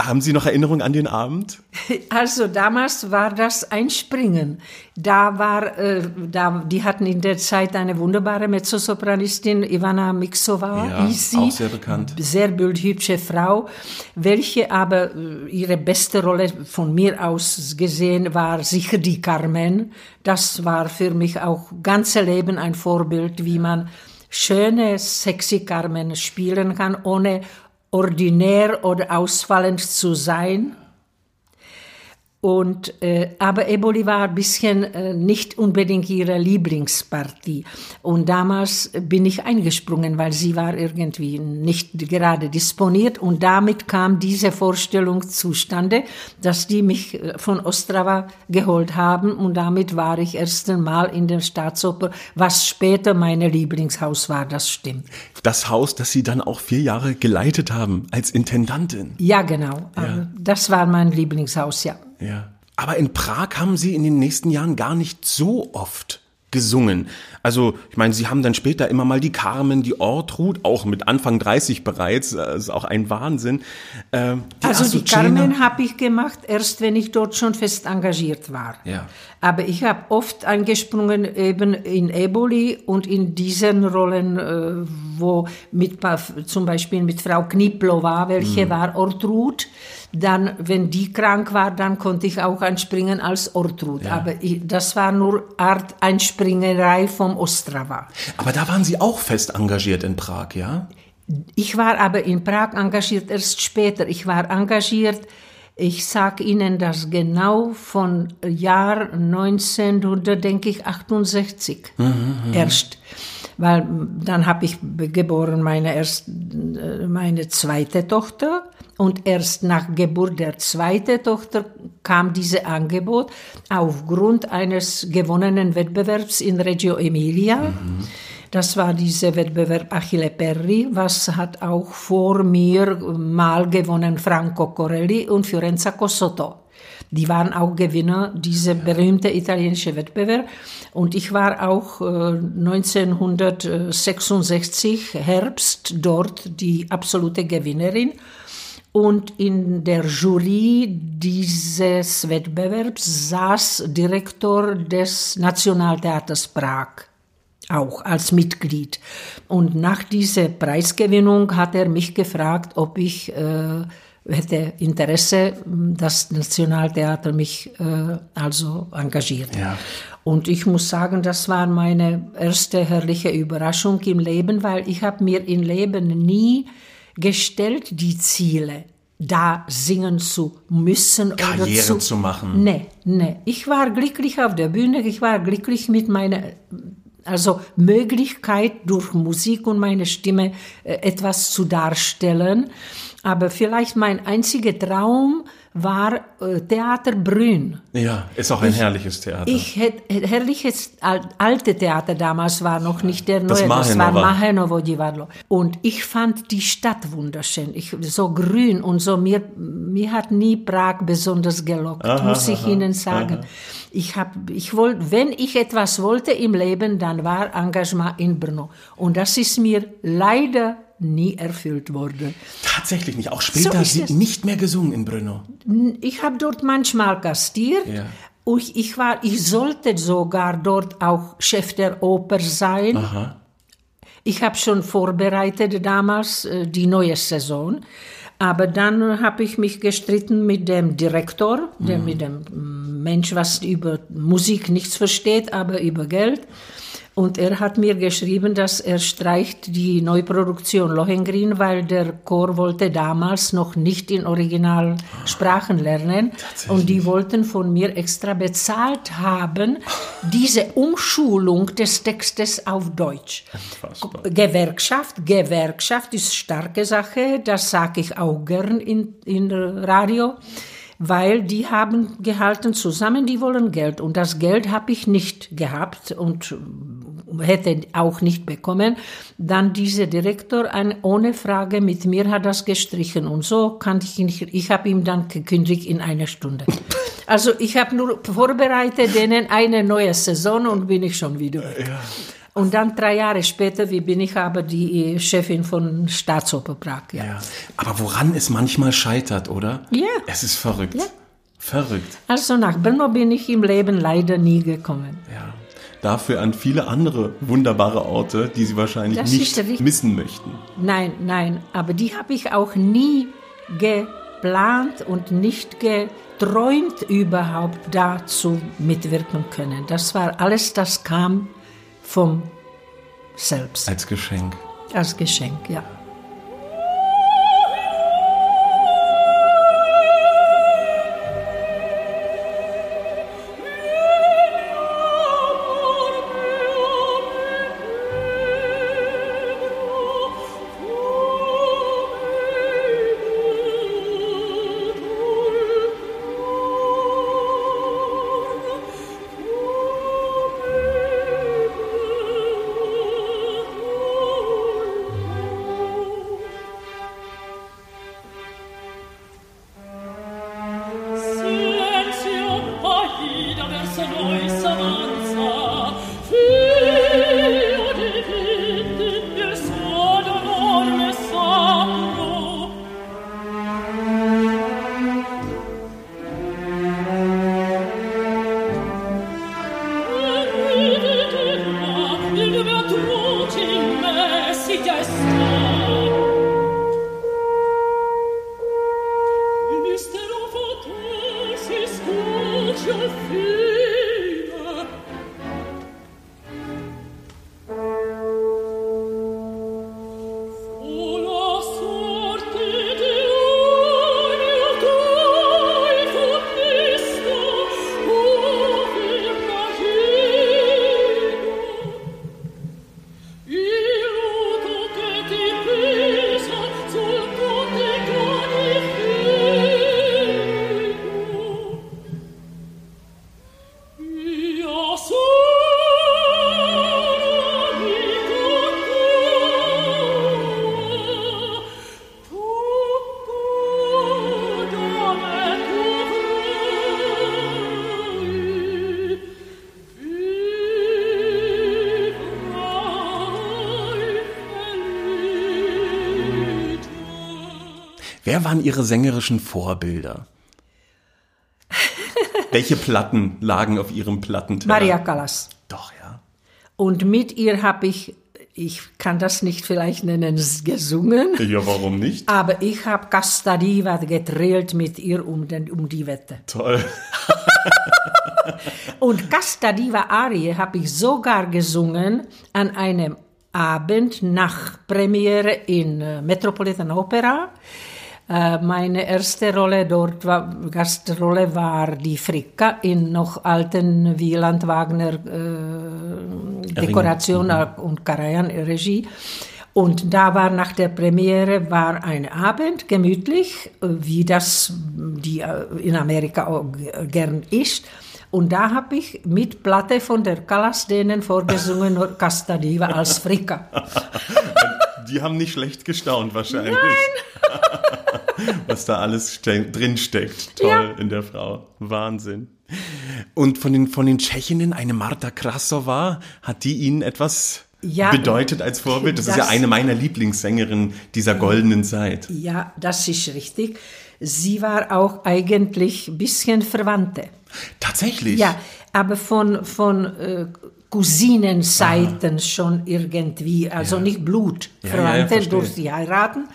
Haben Sie noch Erinnerungen an den Abend? Also damals war das ein Springen. Da war, äh, da, die hatten in der Zeit eine wunderbare Mezzosopranistin, Ivana Miksova, Ja, hieß sie. auch sehr bekannt. Sehr bildhübsche Frau, welche aber äh, ihre beste Rolle von mir aus gesehen war sicher die Carmen. Das war für mich auch ganze Leben ein Vorbild, wie man schöne, sexy Carmen spielen kann, ohne ordinär oder ausfallend zu sein. Und, äh, aber Eboli war ein bisschen äh, nicht unbedingt ihre Lieblingspartie. Und damals bin ich eingesprungen, weil sie war irgendwie nicht gerade disponiert. Und damit kam diese Vorstellung zustande, dass die mich äh, von Ostrava geholt haben. Und damit war ich erst einmal in der Staatsoper, was später meine Lieblingshaus war, das stimmt. Das Haus, das Sie dann auch vier Jahre geleitet haben als Intendantin. Ja, genau. Aber Das war mein Lieblingshaus, ja. Ja. Aber in Prag haben Sie in den nächsten Jahren gar nicht so oft gesungen. Also, ich meine, Sie haben dann später immer mal die Carmen, die Ortrud, auch mit Anfang 30 bereits, das ist auch ein Wahnsinn. Also die Azucena. Carmen habe ich gemacht, erst wenn ich dort schon fest engagiert war. Ja. Aber ich habe oft eingesprungen eben in Eboli und in diesen Rollen, äh, wo mit zum Beispiel mit Frau Kniplova, welche Mhm. war Ortrud. Dann, wenn die krank war, dann konnte ich auch einspringen als Ortrud. Aber ich, das war nur Art Einspringerei vom Ostrava. Aber da waren Sie auch fest engagiert in Prag, ja? Ich war aber in Prag engagiert erst später. Ich war engagiert, ich sage Ihnen das genau von Jahr 1900, denke ich, 68 erst. Weil dann habe ich geboren meine, erst, äh, meine zweite Tochter und erst nach Geburt der zweiten Tochter kam dieses Angebot aufgrund eines gewonnenen Wettbewerbs in Reggio Emilia. Das war dieser Wettbewerb Achille Perri, was hat auch vor mir mal gewonnen Franco Corelli und Fiorenza Cossotto. Die waren auch Gewinner dieser berühmte italienische Wettbewerb. Und ich war auch äh, 1966 Herbst dort die absolute Gewinnerin. Und in der Jury dieses Wettbewerbs saß Direktor des Nationaltheaters Prag. auch als Mitglied. Und nach dieser Preisgewinnung hat er mich gefragt, ob ich äh, hätte Interesse, das Nationaltheater mich äh, also engagiert. Ja. Und ich muss sagen, das war meine erste herrliche Überraschung im Leben, weil ich habe mir im Leben nie gestellt die Ziele, da singen zu müssen oder Karriere zu, zu machen. Nee, nee. Ich war glücklich auf der Bühne, ich war glücklich mit meiner also Möglichkeit durch Musik und meine Stimme äh, etwas zu darstellen. Aber vielleicht mein einziger Traum war äh, Theater Brünn. Ja, ist auch ein herrliches Theater. Ich hätte herrliches al- alte Theater damals war noch nicht der neue, Das das war Mahenovo. Divadlo. Und ich fand die Stadt wunderschön. Ich, so grün und so. Mir, mir hat nie Prag besonders gelockt, muss ich Ihnen sagen. Ich hab, ich wollte, wenn ich etwas wollte im Leben, dann war Engagement in Brno. Und das ist mir leider nie erfüllt worden. Tatsächlich nicht. Auch später ist sie nicht mehr gesungen in Brno. Ich habe dort manchmal gastiert. Ja. Und ich war, ich sollte sogar dort auch Chef der Oper sein. Aha. Ich habe schon vorbereitet damals äh, die neue Saison. Aber dann habe ich mich gestritten mit dem Direktor, der mit dem mm, Mensch, was über Musik nichts versteht, aber über Geld. Und er hat mir geschrieben, dass er streicht die Neuproduktion Lohengrin, weil der Chor wollte damals noch nicht in Originalsprachen lernen. Und die wollten von mir extra bezahlt haben, diese Umschulung des Textes auf Deutsch. Gewerkschaft, Gewerkschaft ist starke Sache, das sage ich auch gern in, in Radio, weil die haben gehalten zusammen, die wollen Geld und das Geld habe ich nicht gehabt und hätte auch nicht bekommen. Dann dieser Direktor ein, ohne Frage mit mir hat das gestrichen und so kann ich nicht, ich habe ihm dann gekündigt in einer Stunde. Also ich habe nur vorbereitet denen eine neue Saison und bin ich schon wieder weg. Und dann drei Jahre später, wie bin ich aber die Chefin von Staatsoper Prag. Ja. Ja. Aber woran es manchmal scheitert, oder? Ja. Es ist verrückt. Ja. Verrückt. Also nach Brno bin ich im Leben leider nie gekommen. Ja. Dafür an viele andere wunderbare Orte, die Sie wahrscheinlich Das nicht missen möchten. Nein, nein, aber die habe ich auch nie geplant und nicht geträumt überhaupt dazu mitwirken können. Das war alles, das kam vom Selbst Als Geschenk. als Geschenk, ja. Wer waren Ihre sängerischen Vorbilder? Welche Platten lagen auf Ihrem Plattenteller? Maria Callas. Doch, ja. Und mit ihr habe ich, ich kann das nicht vielleicht nennen, gesungen, Ja, warum nicht? aber ich habe Castadiva gedrillt mit ihr um, den, um die Wette. Toll. Und Castadiva Arie habe ich sogar gesungen an einem Abend nach Premiere in äh, Metropolitan Opera. Äh, meine erste Rolle dort war, Gastrolle war die Fricka in noch alten Wieland Wagner äh, Dekoration und Karajan Regie. Und da war nach der Premiere war ein Abend gemütlich, äh, wie das die äh, in Amerika auch g- gern ist. Und da habe ich mit Platte von der Callas denen vorgesungen, Castadiva als Fricka. Die haben nicht schlecht gestaunt wahrscheinlich. Nein. Was da alles drin steckt. Toll Ja. in der Frau. Wahnsinn. Und von den, von den Tschechinnen, eine Marta Krasova, hat die Ihnen etwas Ja, bedeutet als Vorbild? Das, ist ja das- eine meiner Lieblingssängerinnen dieser goldenen Zeit. Ja, das ist richtig. Sie war auch eigentlich ein bisschen Verwandte. Tatsächlich? Ja, aber von, von äh, Cousinenseiten schon irgendwie, also nicht Blutverwandte verstehe. durch die heiraten.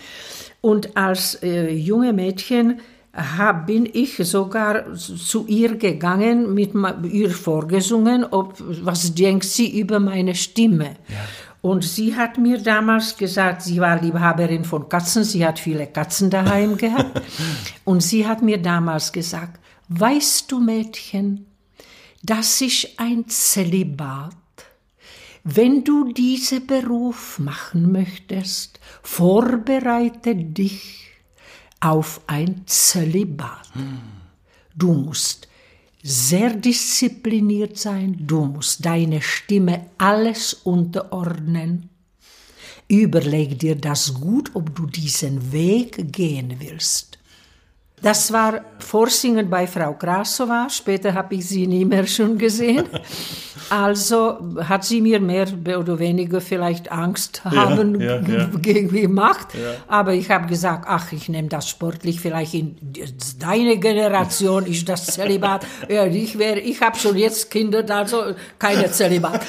Und als äh, junge Mädchen hab, bin ich sogar zu ihr gegangen, mit ihr vorgesungen, ob, was denkt sie über meine Stimme. Und sie hat mir damals gesagt, sie war Liebhaberin von Katzen, sie hat viele Katzen daheim gehabt. Und sie hat mir damals gesagt, weißt du Mädchen, das ist ein Zölibat. Wenn du diesen Beruf machen möchtest, vorbereite dich auf ein Zölibat. Du musst sehr diszipliniert sein, du musst deine Stimme alles unterordnen. Überleg dir das gut, ob du diesen Weg gehen willst. Das war Vorsingen bei Frau Krasova. Später habe ich sie nie mehr schon gesehen. Also hat sie mir mehr oder weniger vielleicht Angst haben ja, ja. ge- gemacht. Aber ich habe gesagt, ach, ich nehme das sportlich. Vielleicht in deine Generation ist das Zölibat. Ja, ich ich habe schon jetzt Kinder, also keine Zölibat.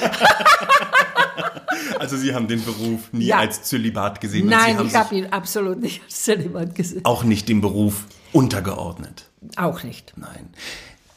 Also Sie haben den Beruf nie Ja. als Zölibat gesehen. Nein, ich habe ihn absolut nicht als Zölibat gesehen. auch nicht dem Beruf untergeordnet. Auch nicht. Nein.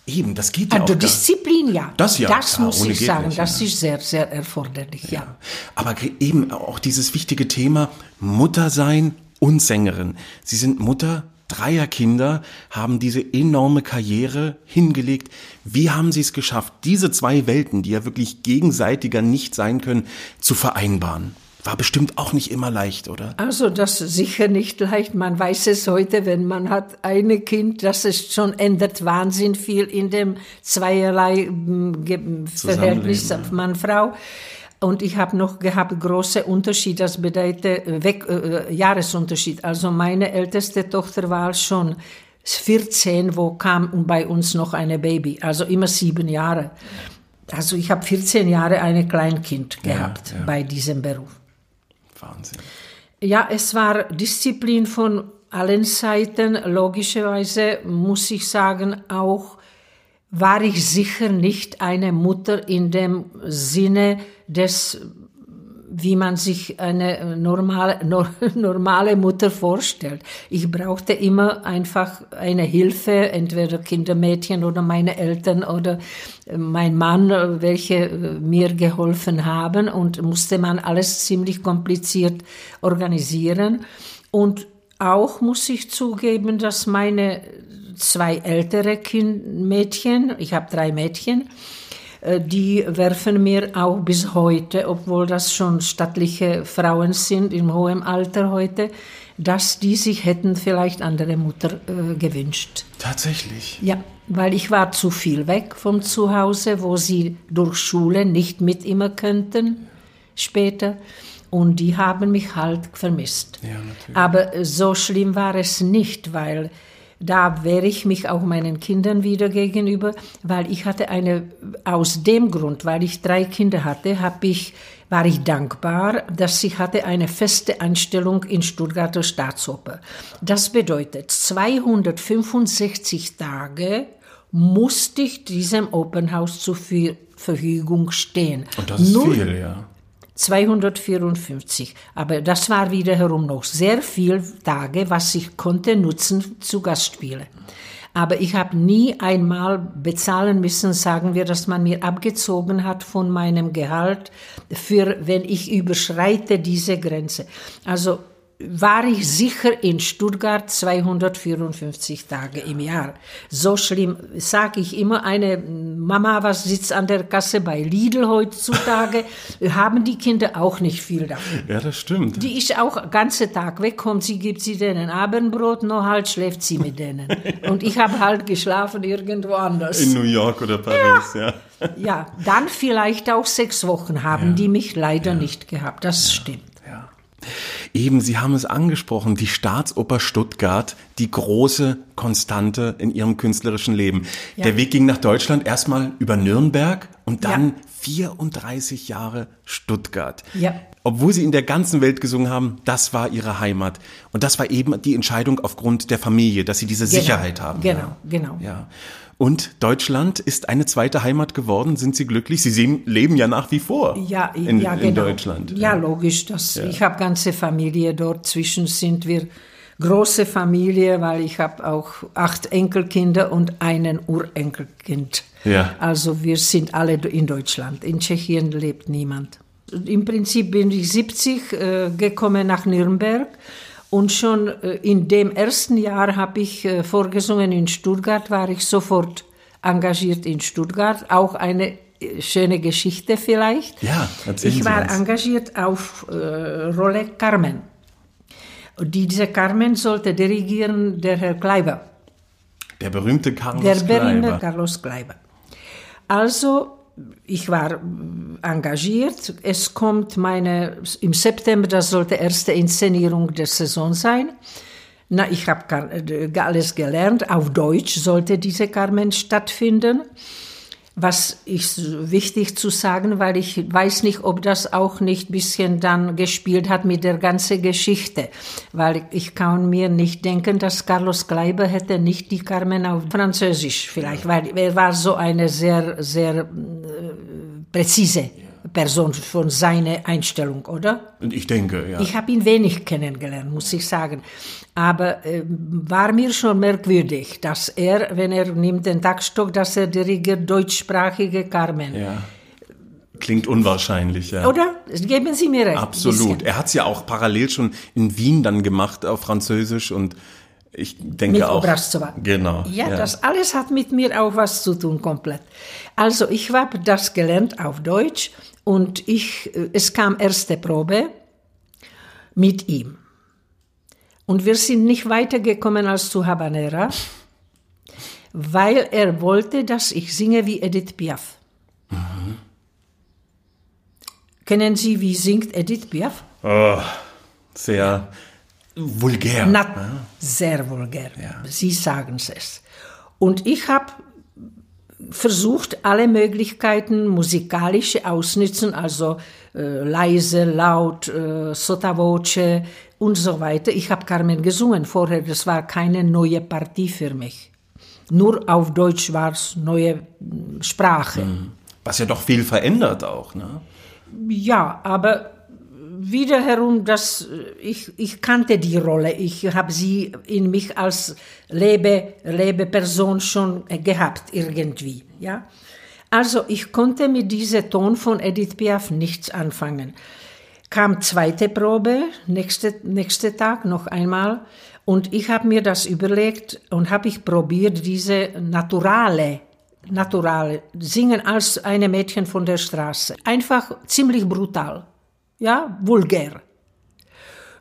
Eben, das geht ja Also auch gar Disziplin, ja. Das ja, Das klar, muss ich sagen, nicht, das ja. ist sehr, sehr erforderlich, ja. Aber ge- eben auch dieses wichtige Thema Mutter sein und Sängerin. Sie sind Mutter dreier Kinder, haben diese enorme Karriere hingelegt. Wie haben Sie es geschafft, diese zwei Welten, die ja wirklich gegenseitiger nicht sein können, zu vereinbaren? War bestimmt auch nicht immer leicht, oder? Also das ist sicher nicht leicht. Man weiß es heute, wenn man hat ein Kind, das ist schon ändert Wahnsinn viel in dem zweierlei Ge- Verhältnis Zusammenleben, Mann-Frau. Und ich habe noch gehabt große Unterschied, das bedeutet äh, weg, äh, Jahresunterschied. Also meine älteste Tochter war schon 14, wo kam bei uns noch eine Baby, also immer sieben Jahre. Also ich habe 14 Jahre ein Kleinkind gehabt ja. bei diesem Beruf. Wahnsinn. Ja, es war Disziplin von allen Seiten. Logischerweise muss ich sagen, auch war ich sicher nicht eine Mutter in dem Sinne des, wie man sich eine normale, nor- normale Mutter vorstellt. Ich brauchte immer einfach eine Hilfe, entweder Kindermädchen oder meine Eltern oder mein Mann, welche äh, mir geholfen haben und musste man alles ziemlich kompliziert organisieren. Und auch muss ich zugeben, dass meine zwei ältere kind Mädchen, ich habe drei Mädchen, äh, die werfen mir auch bis heute, obwohl das schon stattliche Frauen sind im hohen Alter heute, dass die sich hätten vielleicht andere Mutter äh, gewünscht. Tatsächlich. Ja, weil ich war zu viel weg vom Zuhause, wo sie durch Schule nicht mit immer könnten später. Und die haben mich halt vermisst. Ja, natürlich. Aber äh, so schlimm war es nicht, weil da wehre ich mich auch meinen Kindern wieder gegenüber, weil ich hatte eine, aus dem Grund, weil ich drei Kinder hatte, hab ich, war ich dankbar, dass ich hatte eine feste Anstellung in Stuttgarter Staatsoper. Das bedeutet 265 Tage, musste ich diesem Open House zur Ver- Verfügung stehen. Und das ist Nur viel, ja. 254. Aber das war wiederum noch sehr viel Tage, was ich konnte nutzen zu Gastspiele. Aber ich habe nie einmal bezahlen müssen, sagen wir, dass man mir abgezogen hat von meinem Gehalt, für wenn ich überschreite diese Grenze. Also war ich sicher in Stuttgart 254 Tage im Jahr. So schlimm, sage ich immer, eine Mama, was sitzt an der Kasse bei Lidl heutzutage, haben die Kinder auch nicht viel davon. Ja, das stimmt. Die ist auch ganze Tag weg, kommt sie, gibt sie denen Abendbrot, noch halt schläft sie mit denen. Und ich habe halt geschlafen irgendwo anders. In New York oder Paris, ja. Ja, dann vielleicht auch sechs Wochen haben die mich leider nicht gehabt. Das stimmt. Eben, Sie haben es angesprochen, die Staatsoper Stuttgart, die große Konstante in Ihrem künstlerischen Leben. Ja. Der Weg ging nach Deutschland erstmal über Nürnberg und dann Ja. 34 Jahre Stuttgart. Ja. Obwohl Sie in der ganzen Welt gesungen haben, das war Ihre Heimat. Und das war eben die Entscheidung aufgrund der Familie, dass Sie diese Sicherheit haben. Genau, ja. genau. Ja. Und Deutschland ist eine zweite Heimat geworden. Sind Sie glücklich? Sie sehen, leben ja nach wie vor Ja, in, ja, in genau. Deutschland. Ja, logisch. Das, Ich habe ganze Familie dort. Zwischen sind wir große Familie, weil ich habe auch acht Enkelkinder und einen Urenkelkind. Ja. Also wir sind alle in Deutschland. In Tschechien lebt niemand. Im Prinzip bin ich 70 äh, gekommen nach Nürnberg und schon äh, in dem ersten Jahr habe ich äh, vorgesungen in Stuttgart, war ich sofort engagiert in Stuttgart. Auch eine äh, schöne Geschichte vielleicht. Ja, erzählen Ich Sie war uns. engagiert auf äh, Rolle Carmen. Diese Carmen sollte dirigieren der Herr Kleiber. Der berühmte Carlos Der berühmte Kleiber. Carlos Kleiber. Also, ich war engagiert. Es kommt meine, im September, das sollte erste Inszenierung der Saison sein. Na, ich habe alles gelernt. Auf Deutsch sollte diese Carmen stattfinden. Was ist wichtig zu sagen, weil ich weiß nicht, ob das auch nicht ein bisschen dann gespielt hat mit der ganzen Geschichte. Weil ich kann mir nicht denken, dass Carlos Kleiber hätte nicht die Carmen auf Französisch vielleicht, weil er war so eine sehr, sehr äh, präzise Person von seiner Einstellung, oder? Ich denke, ja. Ich habe ihn wenig kennengelernt, muss ich sagen. Aber äh, war mir schon merkwürdig, dass er, wenn er nimmt den Taktstock, dass er dirigiert deutschsprachige Carmen. ja. Klingt unwahrscheinlich, ja. Oder? Geben Sie mir recht. Absolut. Er hat es ja auch parallel schon in Wien dann gemacht auf Französisch und ich denke Mit auch. Obrazova. Genau. Ja, das alles hat mit mir auch was zu tun, komplett. Also, ich habe das gelernt auf Deutsch und ich, äh, es kam erste Probe mit ihm. Und wir sind nicht weitergekommen als zu Habanera, weil er wollte, dass ich singe wie Edith Piaf. Kennen Sie, wie singt Edith Piaf? Oh, sehr vulgär. Na, sehr vulgär. Sie sagen es. Und ich habe versucht, alle Möglichkeiten musikalische ausnutzen, also äh, leise, laut, äh, sotavoce und so weiter. Ich habe Carmen gesungen vorher, das war keine neue Partie für mich. Nur auf Deutsch war es neue mm, Sprache. Was ja doch viel verändert auch, ne? Ja, aber wiederherum, das, ich, ich kannte die Rolle. Ich habe sie in mich als Lebe, Lebeperson schon gehabt, irgendwie. Ja? Also ich konnte mit diesem Ton von Edith Piaf nichts anfangen. Kam zweite Probe, nächste, nächste Tag noch einmal. Und ich habe mir das überlegt und habe ich probiert, diese naturale Naturale, singen als eine Mädchen von der Straße. Einfach ziemlich brutal, ja, vulgär.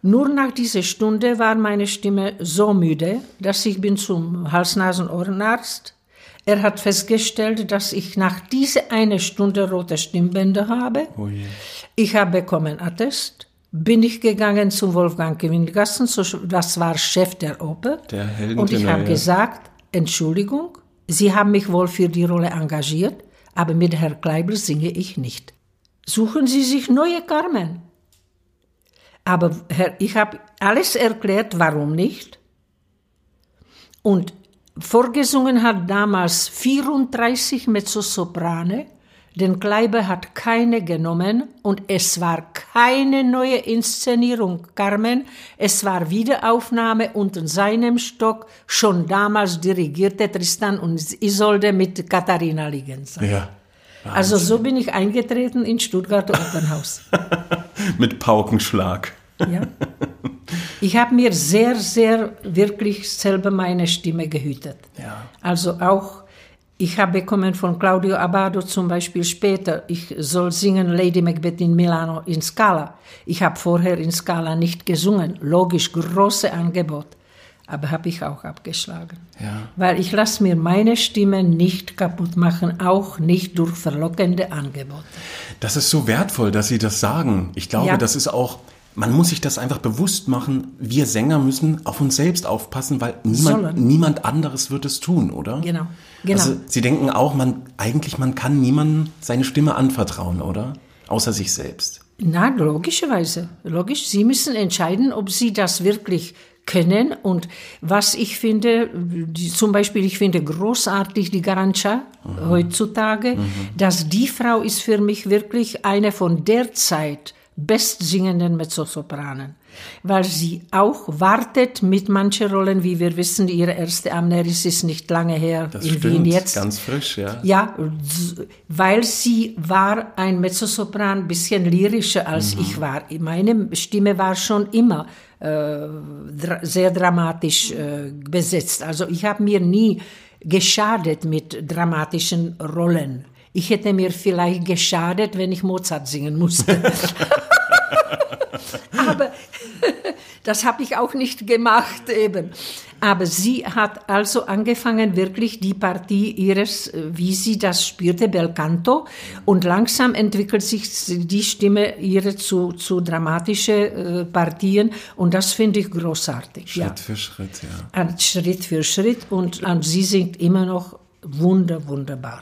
Nur nach dieser Stunde war meine Stimme so müde, dass ich bin zum Hals-Nasen-Ohrenarzt. Er hat festgestellt, dass ich nach dieser eine Stunde rote Stimmbänder habe. Oh. Ich habe bekommen Attest. Bin ich gegangen zum Wolfgang Gewindgassen, so- das war Chef der Oper. Der Und ich habe ja. gesagt, Entschuldigung, Sie haben mich wohl für die Rolle engagiert, aber mit Herrn Kleiber singe ich nicht. Suchen Sie sich neue Carmen. Aber Herr, ich habe alles erklärt, warum nicht. Und vorgesungen hat damals 34 Mezzosoprane. Den Kleiber hat keine genommen und es war keine neue Inszenierung, Carmen. Es war Wiederaufnahme unter seinem Stock schon damals dirigierte Tristan und Isolde mit Katharina Ligenza. Ja. Also so bin ich eingetreten in Stuttgarter Opernhaus. Mit Paukenschlag. Ja. Ich habe mir sehr, sehr wirklich selber meine Stimme gehütet. Ja. Also auch, ich habe bekommen von Claudio Abbado zum Beispiel später, ich soll singen Lady Macbeth in Milano in Scala. Ich habe vorher in Scala nicht gesungen. Logisch, große Angebot. Aber habe ich auch abgeschlagen. Ja. Weil ich lasse mir meine Stimme nicht kaputt machen, auch nicht durch verlockende Angebote. Das ist so wertvoll, dass Sie das sagen. Ich glaube, Ja. das ist auch, man muss sich das einfach bewusst machen. Wir Sänger müssen auf uns selbst aufpassen, weil niemand, niemand anderes wird es tun, oder? Genau, genau. Also Sie denken auch, man, eigentlich, man kann niemandem seine Stimme anvertrauen, oder? Außer sich selbst. Na, logischerweise. Logisch. Sie müssen entscheiden, ob Sie das wirklich können. Und was ich finde, die, zum Beispiel, ich finde großartig die Garancha heutzutage, dass die Frau ist für mich wirklich eine von der Zeit bestsingenden Mezzosopranen. Weil sie auch wartet mit manchen Rollen, wie wir wissen, ihre erste Amneris ist nicht lange her Das in stimmt. Wien jetzt. Ganz frisch, ja. Ja, weil sie war ein Mezzosopran, ein bisschen lyrischer als ich war. Meine Stimme war schon immer sehr dramatisch äh, besetzt. Also ich habe mir nie geschadet mit dramatischen Rollen. Ich hätte mir vielleicht geschadet, wenn ich Mozart singen musste. Aber das habe ich auch nicht gemacht eben. Aber sie hat also angefangen, wirklich die Partie ihres, äh, wie sie das spürte, Bel Canto. Und langsam entwickelt sich die Stimme ihre zu, zu dramatische äh, Partien. Und das finde ich großartig. Schritt ja. für Schritt, ja. Schritt für Schritt. Und, und sie singt immer noch wunder, wunderbar.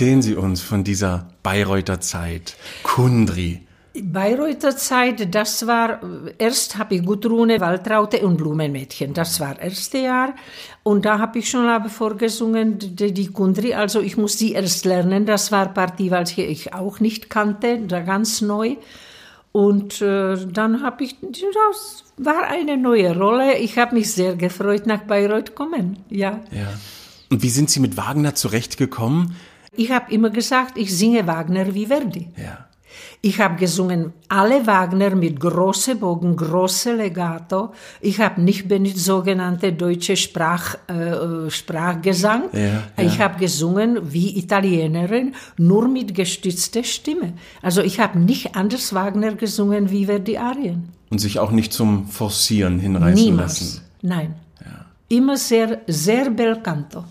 Erzählen Sie uns von dieser Bayreuther Zeit. Kundri. Bayreuther Zeit, das war, erst habe ich Gudrune, Waltraute und Blumenmädchen, das war erste Jahr. Und da habe ich schon aber vorgesungen, die, die Kundri, also ich muss die erst lernen, das war Partie, welche ich auch nicht kannte, da ganz neu. Und äh, dann habe ich, das war eine neue Rolle, ich habe mich sehr gefreut, nach Bayreuth kommen, ja. Ja. Und wie sind Sie mit Wagner zurechtgekommen? Ich habe immer gesagt, ich singe Wagner wie Verdi. Ja. Ich habe gesungen alle Wagner mit große Bogen, große Legato. Ich habe nicht benutzt sogenannte deutsche Sprach, äh, Sprachgesang. Ja, ja. Ich habe gesungen wie Italienerin, nur mit gestützter Stimme. Also ich habe nicht anders Wagner gesungen wie Verdi Arien. Und sich auch nicht zum Forcieren hinreißen Niemals. lassen. Nein. Immer sehr, sehr bel canto.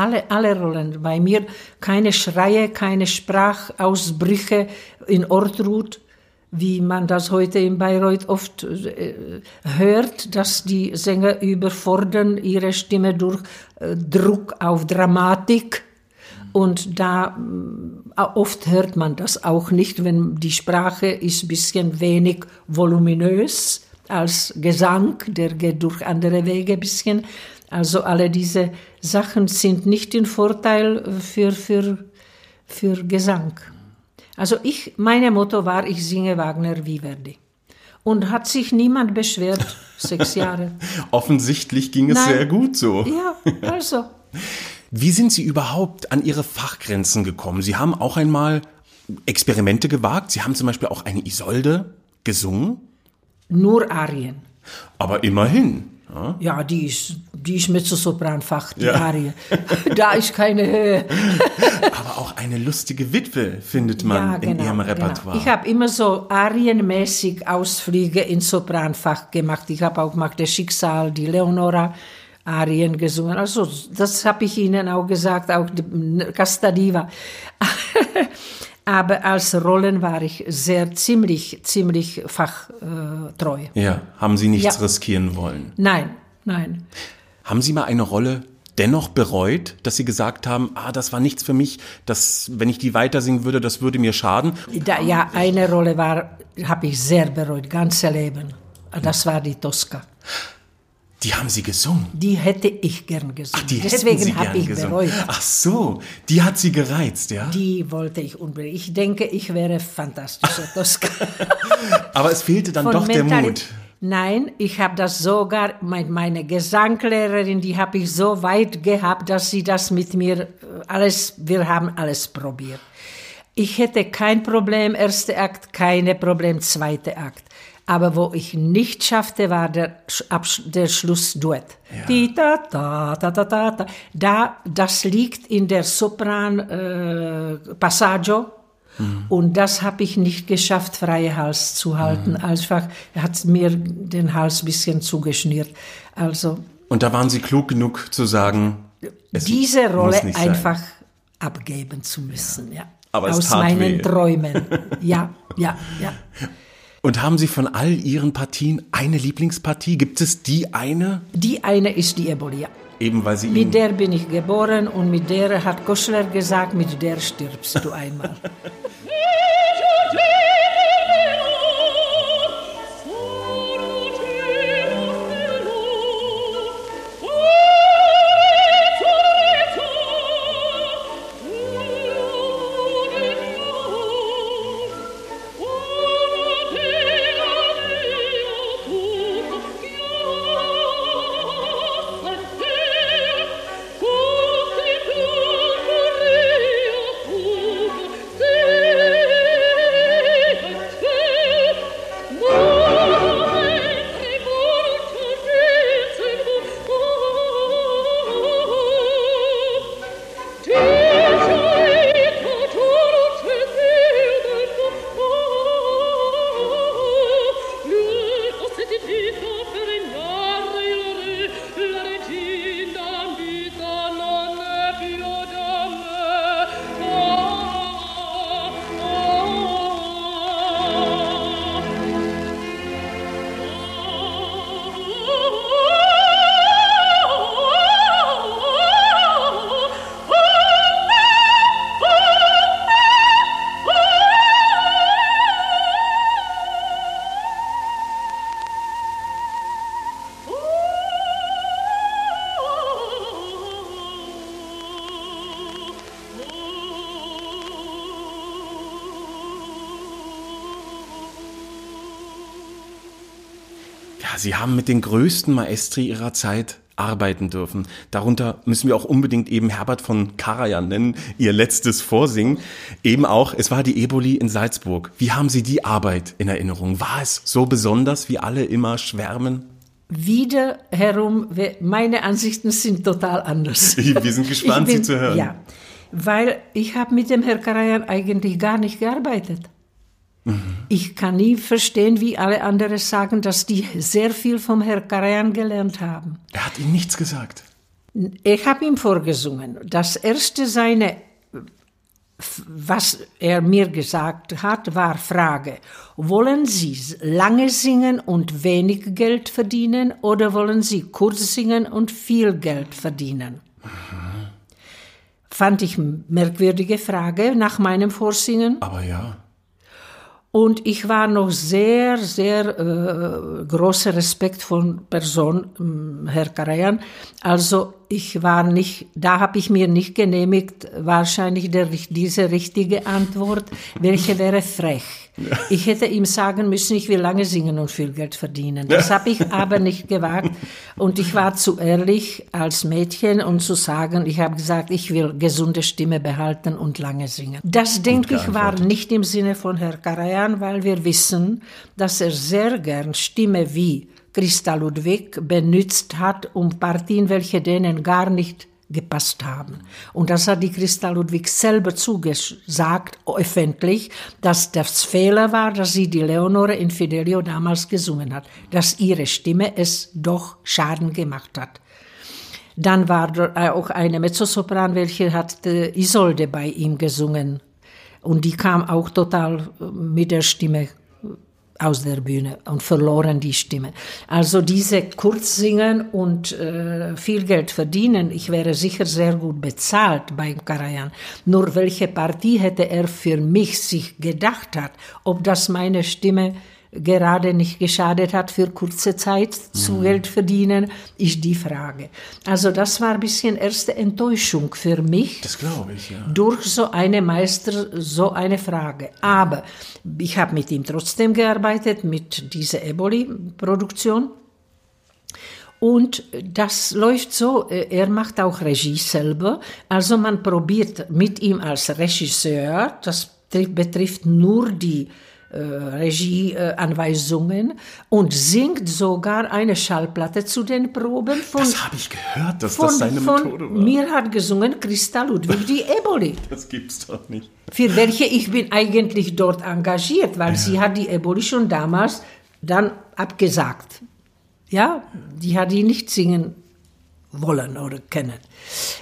Alle, alle Rollen. Bei mir keine Schreie, keine Sprachausbrüche in Ortrut, wie man das heute in Bayreuth oft äh, hört, dass die Sänger überfordern ihre Stimme durch äh, Druck auf Dramatik. Und da äh, oft hört man das auch nicht, wenn die Sprache ist bisschen wenig voluminös als Gesang, der geht durch andere Wege ein bisschen. Also alle diese Sachen sind nicht in Vorteil für, für, für Gesang. Also ich, meine Motto war, ich singe Wagner wie Verdi. Und hat sich niemand beschwert, sechs Jahre. Offensichtlich ging es Nein. sehr gut so. Ja, also. Wie sind Sie überhaupt an Ihre Fachgrenzen gekommen? Sie haben auch einmal Experimente gewagt. Sie haben zum Beispiel auch eine Isolde gesungen. Nur Arien. Aber immerhin. Ja. Ja, die ist, die ist Mezzosopranfach, die Ja. Arie. da ist keine Höhe. Aber auch eine lustige Witwe findet man in Ihrem Repertoire. genau. Ich habe immer so arienmäßig Ausflüge ins Sopranfach gemacht. Ich habe auch gemacht das Schicksal, die Leonora Arien gesungen. Also das habe ich Ihnen auch gesagt, auch die Casta Diva. Aber als Rollen war ich sehr ziemlich, ziemlich fachtreu. ja, haben Sie nichts Ja. riskieren wollen. Nein, nein. Haben Sie mal eine Rolle dennoch bereut, dass Sie gesagt haben, ah, das war nichts für mich, das, wenn ich die weiter singen würde, das würde mir schaden? Da, ja, eine Rolle war, habe ich sehr bereut, ganze Leben. Das war die Tosca. Die haben Sie gesungen. Die hätte ich gern gesungen. Ach, die Deswegen habe ich gesungen. bereut. Ach so, die hat Sie gereizt, ja? Die wollte ich unbedingt. Ich denke, ich wäre fantastischer Tosca. Aber es fehlte dann Von doch der Mentali- Mut. Nein, ich habe das sogar, mein, meine Gesanglehrerin, die habe ich so weit gehabt, dass sie das mit mir äh, alles, wir haben alles probiert. Ich hätte kein Problem, erster Akt, keine Problem, zweiter Akt. Aber wo ich nicht schaffte, war der, der Schlussduett. Die ta ta ta ta ta ta. Da, das liegt in der Sopran äh, Passaggio. Und das habe ich nicht geschafft, freie Hals zu halten. Einfach hat mir den Hals ein bisschen zugeschnürt. Also Und da waren Sie klug genug zu sagen, es diese Rolle nicht sein. einfach abgeben zu müssen. Ja. Aber es Aus meinen weh. Träumen. Ja, ja, ja. Und haben Sie von all Ihren Partien eine Lieblingspartie? Gibt es die eine? Die eine ist die Ebolia. Eben weil Sie Mit der bin ich geboren und mit der hat Koschler gesagt, mit der stirbst du einmal. Sie haben mit den größten Maestri Ihrer Zeit arbeiten dürfen. Darunter müssen wir auch unbedingt eben Herbert von Karajan nennen, Ihr letztes Vorsingen. Eben auch, es war die Eboli in Salzburg. Wie haben Sie die Arbeit in Erinnerung? War es so besonders, wie alle immer schwärmen? Wieder herum, we- meine Ansichten sind total anders. Wir sind gespannt, Ich Sie zu hören. Ja, weil ich habe mit dem Herr Karajan eigentlich gar nicht gearbeitet. Mhm. Ich kann nie verstehen, wie alle anderen sagen, dass die sehr viel vom Herrn Karajan gelernt haben. Er hat Ihnen nichts gesagt. Ich habe ihm vorgesungen. Das erste seine, was er mir gesagt hat, war Frage, wollen Sie lange singen und wenig Geld verdienen oder wollen Sie kurz singen und viel Geld verdienen? Fand ich merkwürdige Frage nach meinem Vorsingen. Aber ja. Und ich war noch sehr, sehr äh, großer Respekt von Person, ähm, Herr Karajan. Also ich war nicht, da habe ich mir nicht genehmigt, wahrscheinlich der, diese richtige Antwort, welche wäre frech. Ich hätte ihm sagen müssen, ich will lange singen und viel Geld verdienen. Das habe ich aber nicht gewagt. Und ich war zu ehrlich als Mädchen, um zu sagen, ich habe gesagt, ich will gesunde Stimme behalten und lange singen. Das, denke ich, war nicht im Sinne von Herrn Karajan, weil wir wissen, dass er sehr gern Stimme wie Christa Ludwig benutzt hat, um Partien, welche denen gar nicht gepasst haben. Und das hat die Christa Ludwig selber zugesagt, öffentlich, dass das Fehler war, dass sie die Leonore in Fidelio damals gesungen hat, dass ihre Stimme es doch Schaden gemacht hat. Dann war auch eine Mezzosopran, welche hat Isolde bei ihm gesungen. Und die kam auch total mit der Stimme aus der Bühne und verloren die Stimme. Also diese Kurzsingen und äh, viel Geld verdienen, ich wäre sicher sehr gut bezahlt beim Karajan. Nur welche Partie hätte er für mich sich gedacht hat, ob das meine Stimme gerade nicht geschadet hat, für kurze Zeit zu mhm. Geld verdienen, ist die Frage. Also das war ein bisschen erste Enttäuschung für mich. Das glaube ich, ja. Durch so eine Meister, so eine Frage. Aber ich habe mit ihm trotzdem gearbeitet, mit dieser Eboli-Produktion. Und das läuft so, er macht auch Regie selber. Also man probiert mit ihm als Regisseur, das betrifft nur die äh, Regieanweisungen und singt sogar eine Schallplatte zu den Proben von. Das habe ich gehört, dass von, das seine Methode war. Mir hat gesungen Christa Ludwig die Eboli. Das gibt's doch nicht. Für welche ich bin eigentlich dort engagiert, weil ja. sie hat die Eboli schon damals dann abgesagt. Ja, die hat die nicht singen wollen oder kennen.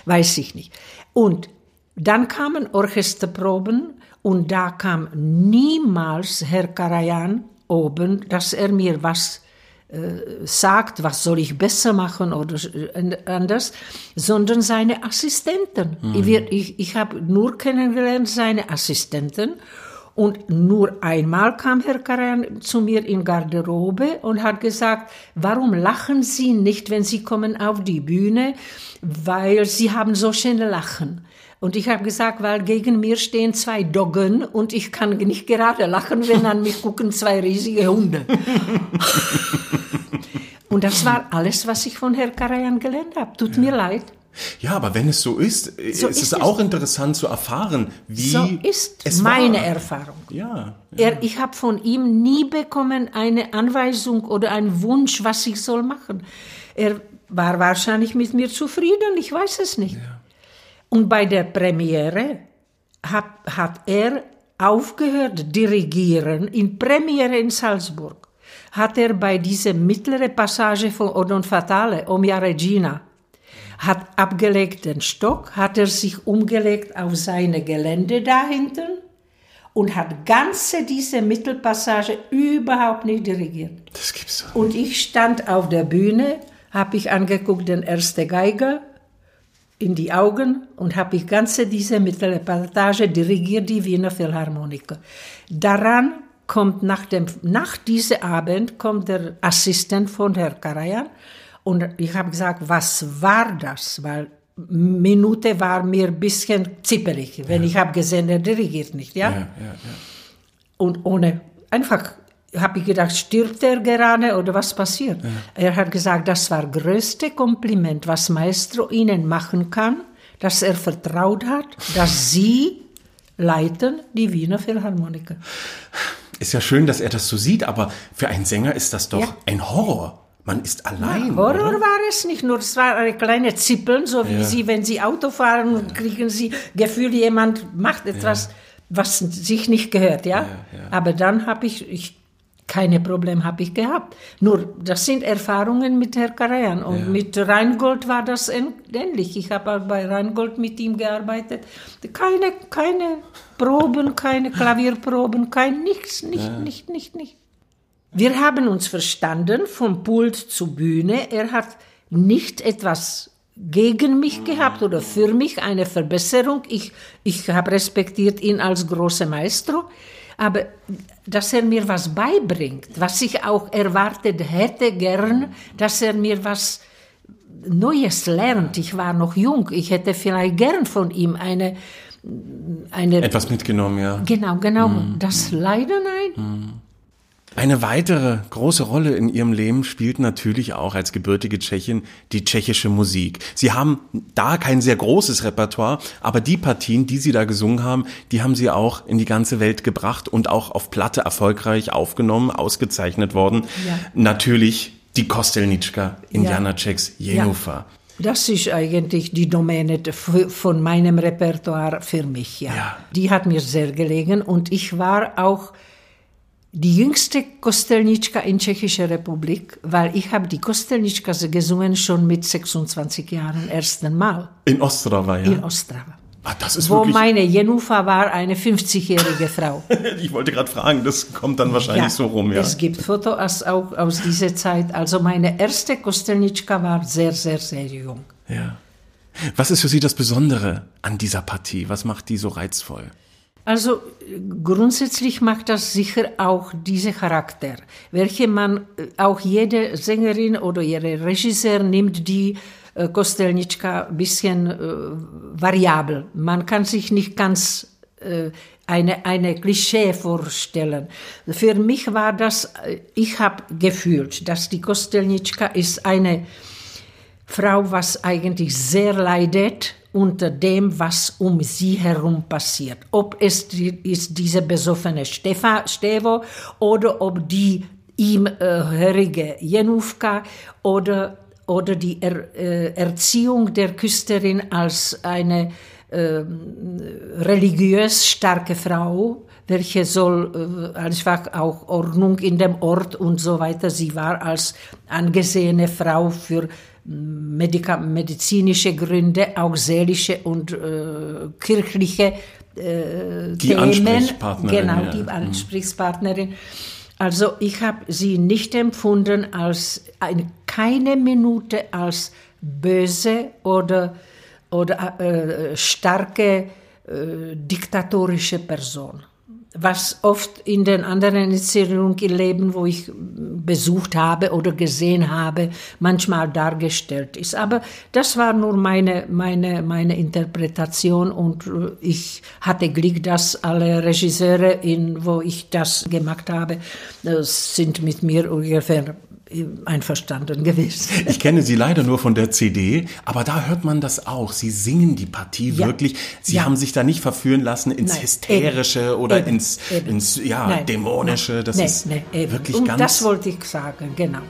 Weiß ich nicht. Und dann kamen Orchesterproben und da kam niemals Herr Karajan oben, dass er mir was äh, sagt, was soll ich besser machen oder äh, anders, sondern seine Assistenten. Mhm. Ich, ich, ich habe nur kennengelernt seine Assistenten. Und nur einmal kam Herr Karajan zu mir in Garderobe und hat gesagt, warum lachen Sie nicht, wenn Sie kommen auf die Bühne, weil Sie haben so schöne Lachen. Und ich habe gesagt, weil gegen mir stehen zwei Doggen und ich kann nicht gerade lachen, wenn an mich gucken zwei riesige Hunde. und das war alles, was ich von Herrn Karajan gelernt habe. Tut ja. mir leid. Ja, aber wenn es so ist, so ist, ist es auch interessant zu erfahren, wie so ist es meine war. Erfahrung. Ja, ja. Er, ich habe von ihm nie bekommen eine Anweisung oder einen Wunsch, was ich soll machen. Er war wahrscheinlich mit mir zufrieden, ich weiß es nicht. Ja. Und bei der Premiere hat, hat er aufgehört dirigieren, in Premiere in Salzburg, hat er bei dieser mittleren Passage von Odon Fatale, Omia Regina, hat abgelegt den Stock, hat er sich umgelegt auf seine Gelände da hinten und hat ganze diese Mittelpassage überhaupt nicht dirigiert. Das gibt's doch. Und ich stand auf der Bühne, habe ich angeguckt den ersten Geiger in die Augen und habe ich ganze diese Mittelreportage dirigiert, die Wiener Philharmoniker. Daran kommt nach dem, nach diesem Abend kommt der Assistent von Herrn Karajan und ich habe gesagt, was war das? Weil Minute war mir ein bisschen zippelig, wenn ja. ich habe gesehen, er dirigiert nicht, ja? Ja, ja, ja. Und ohne, einfach habe ich gedacht, stirbt er gerade oder was passiert? Ja. Er hat gesagt, das war das größte Kompliment, was Maestro Ihnen machen kann, dass er vertraut hat, dass Sie leiten die Wiener Philharmoniker. Ist ja schön, dass er das so sieht, aber für einen Sänger ist das doch ja. ein Horror. Man ist allein. Ja, Horror oder? war es nicht nur, es war eine kleine Zippeln, so wie ja. Sie, wenn Sie Auto fahren, ja. kriegen Sie Gefühl, jemand macht etwas, was sich nicht gehört, ja. Aber dann habe ich, ich Keine Problem habe ich gehabt. Nur, das sind Erfahrungen mit Herr Karajan. Und Ja. mit Reingold war das ähn- ähnlich. Ich habe auch bei Reingold mit ihm gearbeitet. Keine, keine Proben, keine Klavierproben, kein nichts, nicht, nicht, nicht, nicht. Wir haben uns verstanden, vom Pult zur Bühne. Er hat nicht etwas gegen mich gehabt oder für mich eine Verbesserung. Ich, ich habe respektiert ihn als großer Maestro. Aber dass er mir was beibringt, was ich auch erwartet hätte gern, dass er mir was Neues lernt. Ich war noch jung. Ich hätte vielleicht gern von ihm eine, eine Etwas mitgenommen, ja. genau, genau, das leider nein. Eine weitere große Rolle in ihrem Leben spielt natürlich auch als gebürtige Tschechin die tschechische Musik. Sie haben da kein sehr großes Repertoire, aber die Partien, die sie da gesungen haben, die haben sie auch in die ganze Welt gebracht und auch auf Platte erfolgreich aufgenommen, ausgezeichnet worden. Ja. Natürlich die Kostelnitschka in Ja. Janaceks Jenufa. Das ist eigentlich die Domäne von meinem Repertoire für mich, ja. Ja. Die hat mir sehr gelegen und ich war auch die jüngste Kostelnitschka in Tschechischer Republik, weil ich habe die Kostelnitschka gesungen schon mit 26 Jahren ersten Mal In Ostrava, ja. in Ostrava. ah, das ist Wo wirklich, meine Jenufa war eine 50-jährige Frau. ich wollte gerade fragen, das kommt dann wahrscheinlich so rum, ja. Es gibt Fotos auch aus dieser Zeit. Also meine erste Kostelnitschka war sehr, sehr, sehr jung. ja. Was ist für Sie das Besondere an dieser Partie? Was macht die so reizvoll? Also grundsätzlich macht das sicher auch dieser Charakter, welche man äh, auch jede Sängerin oder jeder Regisseur nimmt die äh, Kostelnitschka ein bisschen äh, variabel. Man kann sich nicht ganz äh, eine, eine Klischee vorstellen. Für mich war das, äh, ich habe gefühlt, dass die Kostelnitschka ist eine Frau, was eigentlich sehr leidet unter dem, was um sie herum passiert. Ob es die, ist diese besoffene Stefa, Stevo oder ob die ihm äh, hörige Jenufka oder, oder die er, äh, Erziehung der Küsterin als eine äh, religiös starke Frau, welche soll äh, einfach auch Ordnung in dem Ort und so weiter. Sie war als angesehene Frau für Medika medizinische Gründe, auch seelische und äh, kirchliche äh, Die Themen. Ansprechpartnerin, Genau, ja. die Ansprechpartnerin. Also ich habe sie nicht empfunden als eine, keine Minute als böse oder, oder äh, starke äh, diktatorische Person. Was oft in den anderen Inszenierungen Leben, wo ich besucht habe oder gesehen habe, manchmal dargestellt ist. Aber das war nur meine, meine, meine Interpretation und äh, ich hatte Glück, dass alle Regisseure, in, wo ich das gemacht habe, äh, sind mit mir ungefähr einverstanden gewesen. Ich kenne sie leider nur von der CD, aber da hört man das auch. Sie singen die Partie Ja. wirklich. Sie Ja. haben sich da nicht verführen lassen ins Nein, Hysterische eben, oder eben, ins, eben. ins ja, Nein, Dämonische. Das nein, ist wirklich Und ganz. das wollte ich sagen, genau.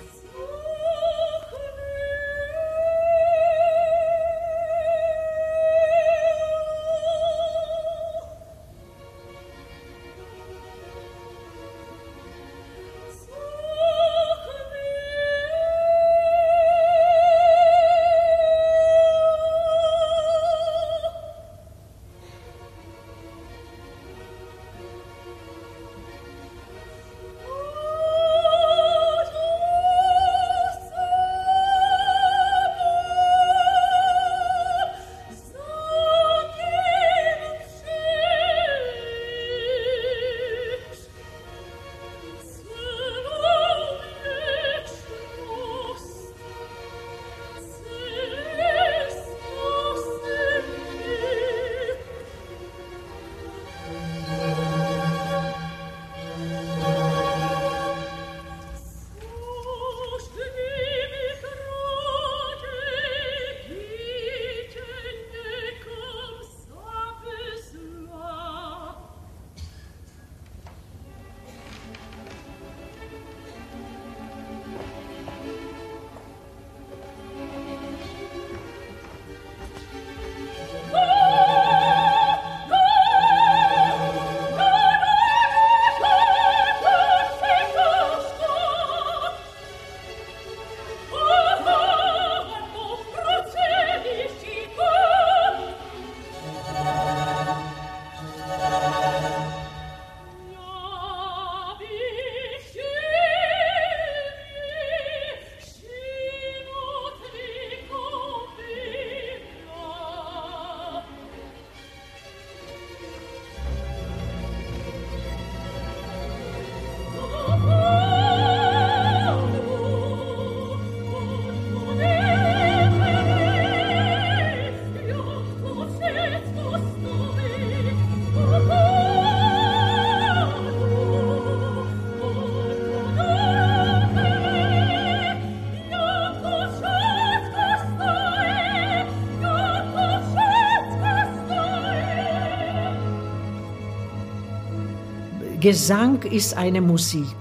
Gesang ist eine Musik.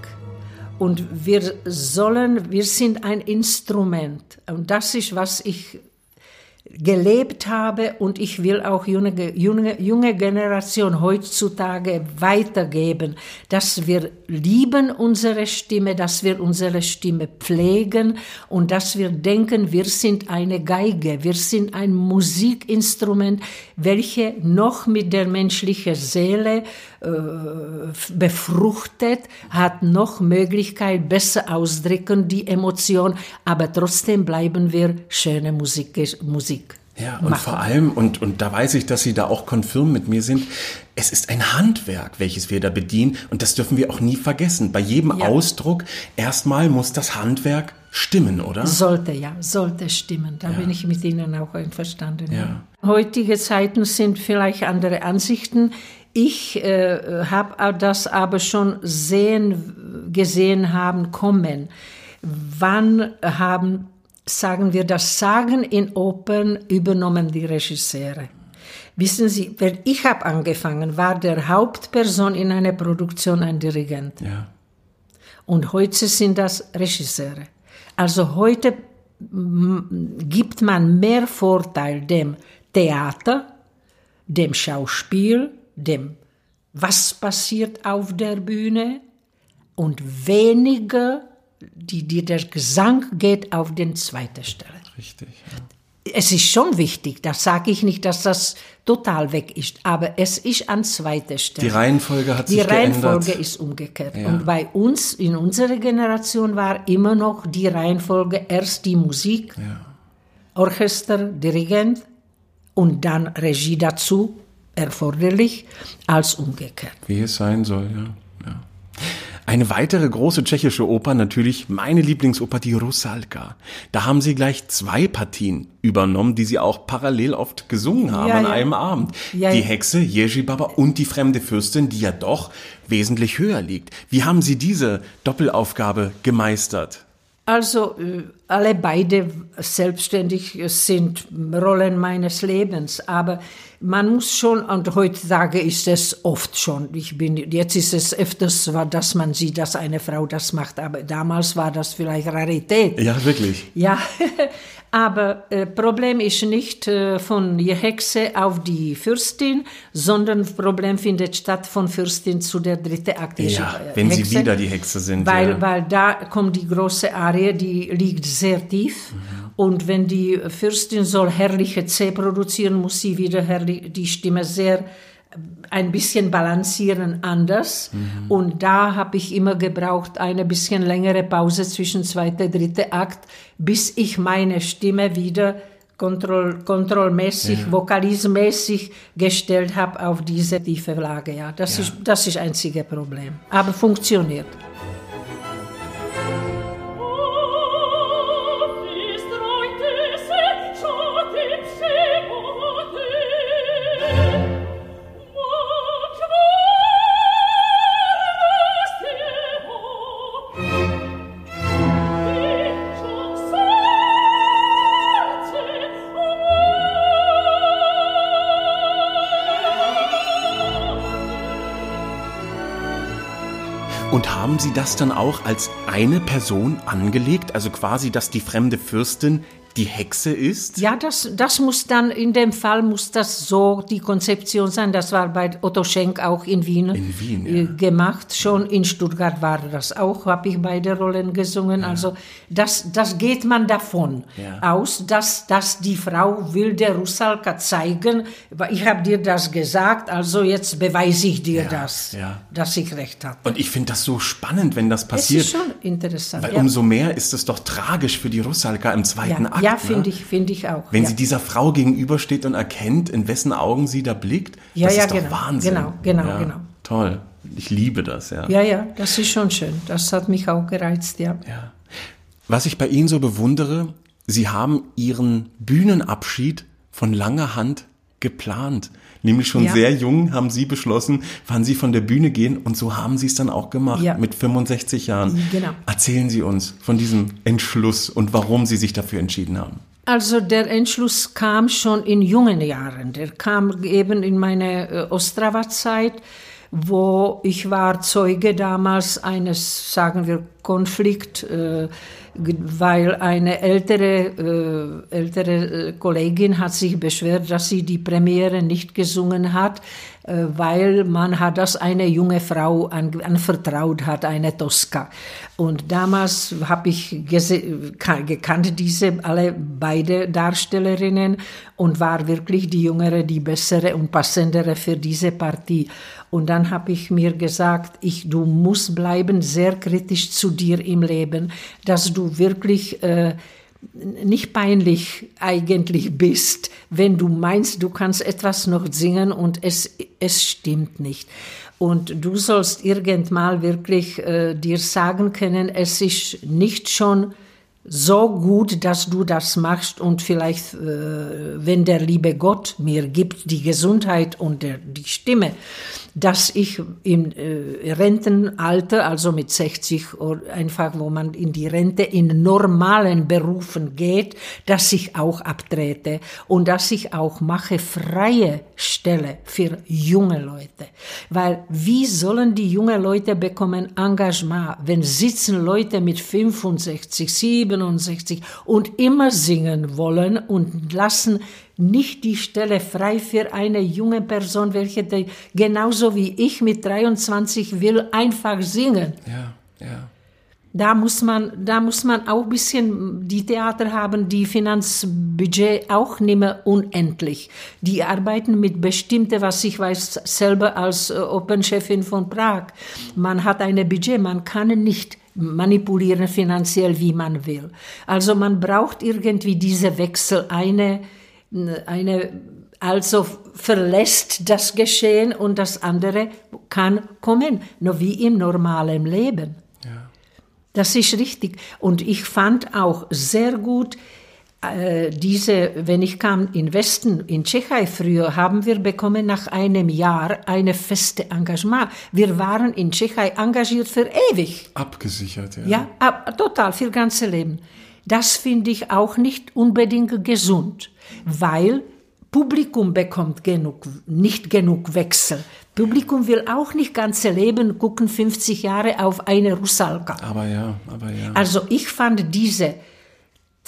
Und wir sollen, wir sind ein Instrument. Und das ist, was ich gelebt habe und ich will auch junge, junge, junge Generation heutzutage weitergeben, dass wir lieben unsere Stimme, dass wir unsere Stimme pflegen und dass wir denken, wir sind eine Geige, wir sind ein Musikinstrument, welche noch mit der menschlichen Seele äh, befruchtet, hat noch Möglichkeit, besser ausdrücken die Emotion, aber trotzdem bleiben wir schöne Musik, Musik. Ja, und machen. vor allem, und, und da weiß ich, dass Sie da auch konfirm mit mir sind, es ist ein Handwerk, welches wir da bedienen und das dürfen wir auch nie vergessen. Bei jedem ja. Ausdruck, erstmal muss das Handwerk stimmen, oder? Sollte, ja, sollte stimmen. Da ja. bin ich mit Ihnen auch einverstanden. Ja. Heutige Zeiten sind vielleicht andere Ansichten. Ich äh, habe das aber schon sehen, gesehen haben kommen. Wann haben sagen wir, das Sagen in Opern übernommen die Regisseure. Wissen Sie, wenn ich habe angefangen, war der Hauptperson in einer Produktion ein Dirigent. Ja. Und heute sind das Regisseure. Also heute gibt man mehr Vorteil dem Theater, dem Schauspiel, dem was passiert auf der Bühne und weniger die, die, der Gesang geht auf den zweiten Stelle. Richtig. Ja. Es ist schon wichtig, das sage ich nicht, dass das total weg ist, aber es ist an zweiter Stelle. Die Reihenfolge hat die sich geändert. Die Reihenfolge ist umgekehrt. Ja. Und bei uns, in unserer Generation, war immer noch die Reihenfolge erst die Musik, ja. Orchester, Dirigent und dann Regie dazu erforderlich, als umgekehrt. Wie es sein soll, ja. Eine weitere große tschechische Oper, natürlich meine Lieblingsoper, die Rusalka. Da haben sie gleich zwei Partien übernommen, die sie auch parallel oft gesungen haben ja, an ja. einem Abend. Ja, die Hexe, Jerzy Baba und die fremde Fürstin, die ja doch wesentlich höher liegt. Wie haben Sie diese Doppelaufgabe gemeistert? Also äh, alle beide selbstständig sind Rollen meines Lebens, aber man muss schon, und heutzutage ist es oft schon, ich bin, jetzt ist es öfters, dass man sieht, dass eine Frau das macht, aber damals war das vielleicht Rarität. Ja, wirklich. Ja, Aber äh, Problem ist nicht äh, von die Hexe auf die Fürstin, sondern Problem findet statt von Fürstin zu der dritten Akt. Ja, wenn Hexe, sie wieder die Hexe sind. Weil, ja. weil da kommt die große Arie, die liegt sehr tief. Mhm. Und wenn die Fürstin soll herrliche C produzieren, muss sie wieder die Stimme sehr ein bisschen balancieren anders. Mhm. Und da habe ich immer gebraucht, eine bisschen längere Pause zwischen zweiter, dritter Akt, bis ich meine Stimme wieder kontroll, kontrollmäßig, ja. vokalismäßig gestellt habe auf diese tiefe Lage. Ja, das ja. ist das ist einzige Problem. Aber funktioniert. Haben Sie das dann auch als eine Person angelegt? Also quasi, dass die fremde Fürstin die Hexe ist? Ja, das, das muss dann, in dem Fall muss das so die Konzeption sein. Das war bei Otto Schenk auch in Wien, in Wien äh, ja. gemacht. Schon in Stuttgart war das auch, habe ich beide Rollen gesungen. Ja. Also das, das geht man davon ja. aus, dass, dass die Frau will der Rusalka zeigen, ich habe dir das gesagt, also jetzt beweise ich dir das, dass ich recht habe. Und ich finde das so spannend, wenn das passiert. Das ist schon interessant. Weil umso mehr ist es doch tragisch für die Rusalka im zweiten Akt. Ja, finde ich, finde ich auch. Wenn ja. sie dieser Frau gegenübersteht und erkennt, in wessen Augen sie da blickt, ja, das ja, ist doch genau, Wahnsinn. Genau, genau, ja, genau. Toll. Ich liebe das, ja. Ja, ja, das ist schon schön. Das hat mich auch gereizt, ja. ja. Was ich bei Ihnen so bewundere, Sie haben Ihren Bühnenabschied von langer Hand geplant. Nämlich schon ja. sehr jung haben Sie beschlossen, wann Sie von der Bühne gehen und so haben Sie es dann auch gemacht ja. mit 65 Jahren. Genau. Erzählen Sie uns von diesem Entschluss und warum Sie sich dafür entschieden haben. Also der Entschluss kam schon in jungen Jahren. Der kam eben in meiner äh, Ostrava-Zeit wo ich war Zeuge damals eines, sagen wir, Konflikt, äh, weil eine ältere, äh, ältere Kollegin hat sich beschwert, dass sie die Premiere nicht gesungen hat, äh, weil man hat das eine junge Frau an, anvertraut hat, eine Tosca. Und damals habe ich gekannt diese alle beide Darstellerinnen und war wirklich die jüngere, die bessere und passendere für diese Partie. Und dann habe ich mir gesagt, ich, du musst bleiben sehr kritisch zu dir im Leben, dass du wirklich äh, nicht peinlich eigentlich bist, wenn du meinst, du kannst etwas noch singen und es, es stimmt nicht. Und du sollst irgendwann wirklich äh, dir sagen können, es ist nicht schon so gut, dass du das machst und vielleicht, äh, wenn der liebe Gott mir gibt die Gesundheit und der, die Stimme, dass ich im äh, Rentenalter, also mit 60 einfach, wo man in die Rente in normalen Berufen geht, dass ich auch abtrete und dass ich auch mache freie Stelle für junge Leute. Weil wie sollen die jungen Leute bekommen Engagement, wenn sitzen Leute mit 65, 67 und immer singen wollen und lassen nicht die Stelle frei für eine junge Person, welche die, genauso wie ich mit 23 will einfach singen. Ja, ja. Da muss man, da muss man auch ein bisschen die Theater haben, die Finanzbudget auch nicht mehr unendlich. Die arbeiten mit bestimmte, was ich weiß, selber als äh, Open-Chefin von Prag. Man hat eine Budget, man kann nicht manipulieren finanziell, wie man will. Also man braucht irgendwie diese Wechsel, eine, eine, also verlässt das Geschehen und das andere kann kommen, nur wie im normalen Leben. Ja. Das ist richtig. Und ich fand auch sehr gut, äh, diese, wenn ich kam in Westen, in Tschechei früher, haben wir bekommen nach einem Jahr eine feste Engagement. Wir waren in Tschechei engagiert für ewig. Abgesichert, ja. Ja, ab, total, für ganze Leben. Das finde ich auch nicht unbedingt gesund weil Publikum bekommt genug, nicht genug Wechsel. Publikum will auch nicht ganze Leben gucken, 50 Jahre auf eine Rusalka. Aber ja, aber ja. Also ich fand diese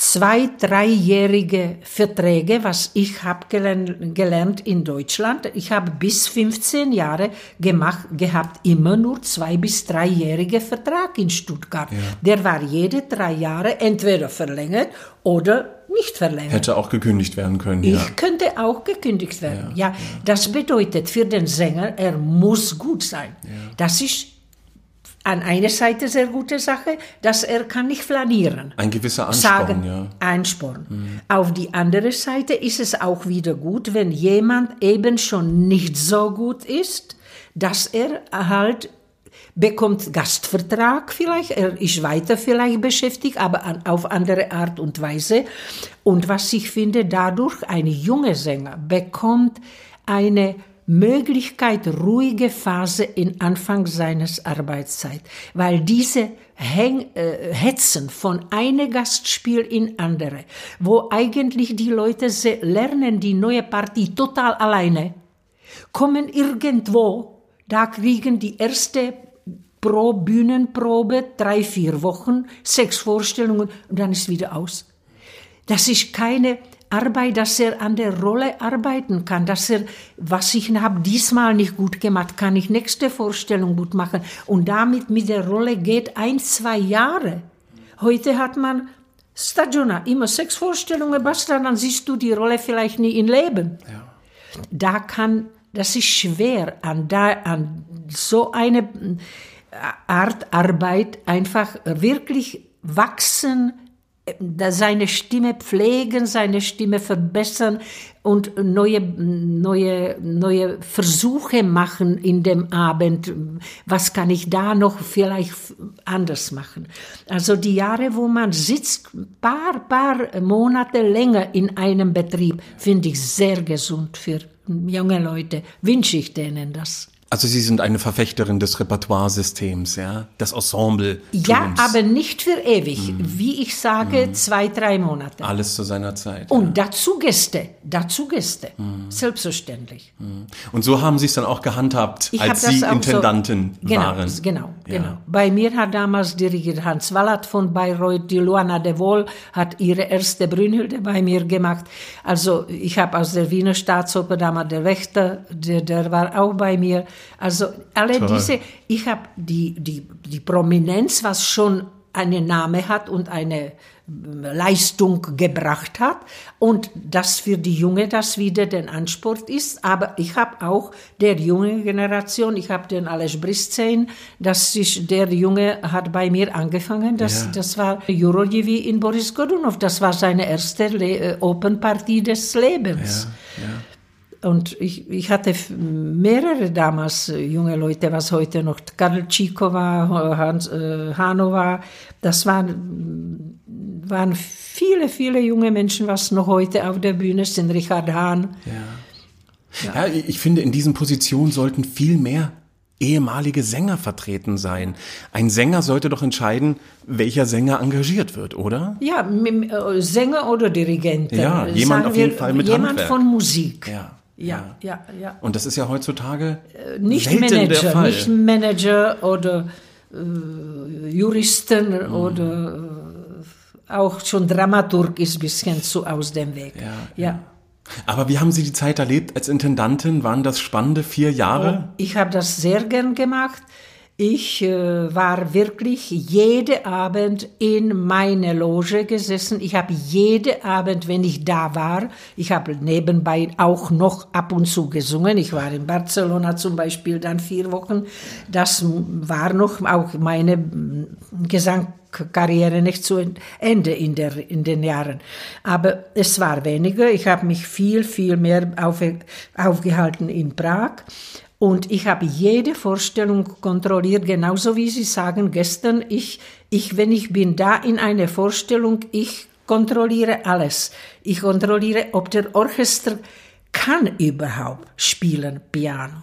zwei, dreijährige Verträge, was ich habe gelernt, gelernt in Deutschland. Ich habe bis 15 Jahre gemacht, gehabt, immer nur zwei bis dreijährige Vertrag in Stuttgart. Ja. Der war jede drei Jahre entweder verlängert oder nicht verlängert. Hätte auch gekündigt werden können, ja. Ich könnte auch gekündigt werden. Ja, Ja, das bedeutet für den Sänger, er muss gut sein. Das ist an einer Seite sehr gute Sache, dass er kann nicht flanieren. Ein gewisser Ansporn, sagen, ja. Ansporn. Auf die andere Seite ist es auch wieder gut, wenn jemand eben schon nicht so gut ist, dass er halt bekommt Gastvertrag vielleicht, er ist weiter vielleicht beschäftigt, aber an, auf andere Art und Weise. Und was ich finde, dadurch ein junger Sänger bekommt eine Möglichkeit, ruhige Phase in Anfang seines Arbeitszeit, weil diese Häng, äh, Hetzen von einem Gastspiel in andere, wo eigentlich die Leute lernen die neue Partie total alleine, kommen irgendwo, da kriegen die erste pro Bühnenprobe drei, vier Wochen, sechs Vorstellungen und dann ist wieder aus. Das ist keine Arbeit, dass er an der Rolle arbeiten kann, dass er, was ich habe diesmal nicht gut gemacht, kann ich nächste Vorstellung gut machen. Und damit mit der Rolle geht ein, zwei Jahre. Heute hat man Stagiona, immer sechs Vorstellungen, basta, dann siehst du die Rolle vielleicht nie im Leben. Ja. Da kann, das ist schwer, an, da, an so eine Art Arbeit einfach wirklich wachsen, seine Stimme pflegen, seine Stimme verbessern und neue, neue, neue Versuche machen in dem Abend. Was kann ich da noch vielleicht anders machen? Also die Jahre, wo man sitzt, paar, paar Monate länger in einem Betrieb, finde ich sehr gesund für junge Leute. Wünsche ich denen das. Also Sie sind eine Verfechterin des Repertoiresystems, ja, des Ensemble. Ja, aber nicht für ewig. Wie ich sage, zwei, drei Monate. Alles zu seiner Zeit. Und dazu Gäste, dazu Gäste, selbstverständlich. Und so haben Sie es dann auch gehandhabt, Ich als das Sie auch so- Intendantin genau, waren. Genau, Ja. genau. Bei mir hat damals dirigiert Hans Wallat von Bayreuth, die Luana de Wohl hat ihre erste Brünnhilde bei mir gemacht. Also ich habe aus der Wiener Staatsoper damals der Wächter, der, der war auch bei mir. Also alle Toll. diese, ich habe die, die, die Prominenz, was schon einen Namen hat und eine Leistung gebracht hat und dass für die Junge das wieder den Ansport ist. Aber ich habe auch der junge Generation, ich habe den Aleš Briscein, dass sich der Junge hat bei mir angefangen. Das, Ja. das war Jurojewi in Boris Godunov. Das war seine erste Le äh, Open Partie des Lebens. Und ich, ich hatte mehrere damals äh, junge Leute, was heute noch Karl Tschikova, Hans äh, Hanova, das waren, waren viele, viele junge Menschen, was noch heute auf der Bühne sind. Richard Hahn. Ja, ich finde, in diesen Positionen sollten viel mehr ehemalige Sänger vertreten sein. Ein Sänger sollte doch entscheiden, welcher Sänger engagiert wird, oder? Ja, äh, Sänger oder Dirigenten. Ja, jemand sagen auf jeden wir, Fall mit Jemand Handwerk. von Musik. Ja, Ja, ja, ja. Und das ist ja heutzutage Nicht selten der Manager, nicht Manager oder äh, Juristen Mhm. oder äh, auch schon Dramaturg ist ein bisschen zu aus dem Weg. Ja, ja. Aber wie haben Sie die Zeit erlebt als Intendantin? Waren das spannende vier Jahre? Ich habe das sehr gern gemacht. Ich äh, war wirklich jeden Abend in meine Loge gesessen. Ich habe jeden Abend, wenn ich da war, ich habe nebenbei auch noch ab und zu gesungen. Ich war in Barcelona zum Beispiel dann vier Wochen. Das war noch auch meine mm, Gesangkarriere nicht zu Ende in, der, in den Jahren. Aber es war weniger. Ich habe mich viel, viel mehr auf, aufgehalten in Prag. Und ich habe jede Vorstellung kontrolliert, genauso wie Sie sagen gestern, ich, ich, wenn ich bin da in einer Vorstellung, ich kontrolliere alles. Ich kontrolliere, ob der Orchester kann überhaupt spielen Piano.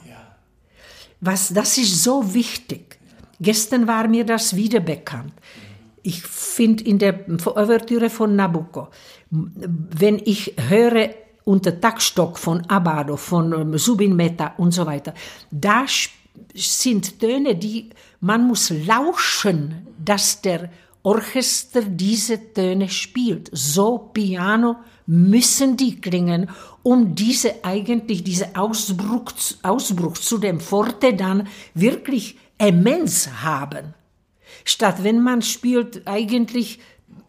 Was, das ist so wichtig. Gestern war mir das wieder bekannt. Ich finde in der Ouvertüre von Nabucco, wenn ich höre unter Taktstock von Abado, von ähm, Subin Mehta und so weiter, da sind Töne, die man muss lauschen, dass der Orchester diese Töne spielt. So Piano müssen die klingen, um diese eigentlich, diese Ausbruch, Ausbruch zu dem Forte dann wirklich immens haben. Statt wenn man spielt eigentlich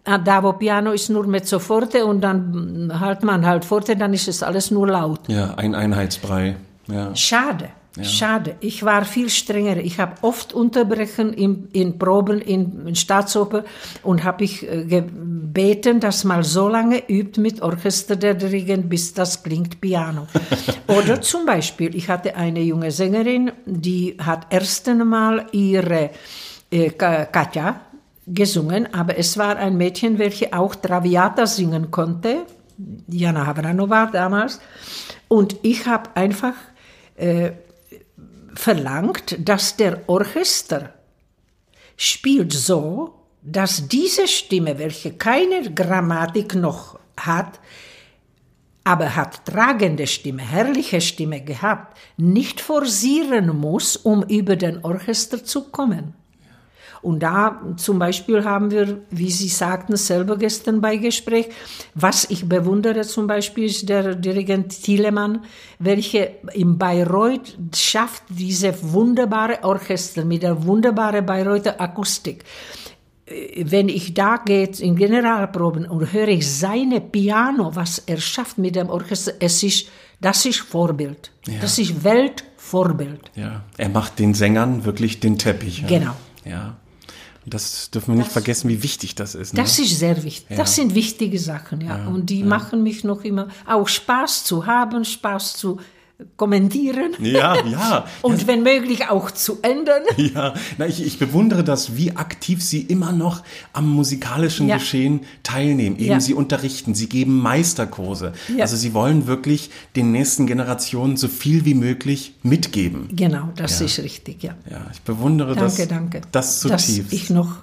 da wo Piano ist nur mezzo forte und dann mm, halt man halt forte, dann ist es alles nur laut. Ja, ein Einheitsbrei. Ja. Schade, schade. Ich war viel strenger. Ich habe oft unterbrechen in, in Proben in, in Staatsoper und habe ich äh, gebeten, dass mal so lange übt mit Orchester der Dirigent, bis das klingt Piano. Oder zum Beispiel, ich hatte eine junge Sängerin, die hat erst einmal ihre äh, Ka- Katja gesungen, aber es war ein Mädchen, welche auch Traviata singen konnte, Jana Havranova damals. Und ich habe einfach äh, verlangt, dass der Orchester spielt so, dass diese Stimme, welche keine Grammatik noch hat, aber hat tragende Stimme, herrliche Stimme gehabt, nicht forcieren muss, um über den Orchester zu kommen. Und da zum Beispiel haben wir, wie Sie sagten, selber gestern bei Gespräch, was ich bewundere zum Beispiel ist der Dirigent Thielemann, welche in Bayreuth schafft diese wunderbare Orchester mit der wunderbaren Bayreuther Akustik. Wenn ich da gehe in Generalproben und höre ich seine Piano, was er schafft mit dem Orchester, es ist, das ist Vorbild. Das ist Weltvorbild. ja. Er macht den Sängern wirklich den Teppich. Ja. Genau. Ja. Das dürfen wir nicht vergessen, wie wichtig das ist. Ne? Das ist sehr wichtig. Das sind wichtige Sachen, ja. Und die machen mich noch immer auch Spaß zu haben, Spaß zu kommentieren Ja, ja. und wenn möglich auch zu ändern. Ja, na, ich, ich bewundere das, wie aktiv Sie immer noch am musikalischen Ja. Geschehen teilnehmen. Eben Ja. Sie unterrichten, Sie geben Meisterkurse. Ja. Also Sie wollen wirklich den nächsten Generationen so viel wie möglich mitgeben. Genau, das ist richtig, ja. Ja, ich bewundere Danke, das, danke. das Dass zutiefst. ich noch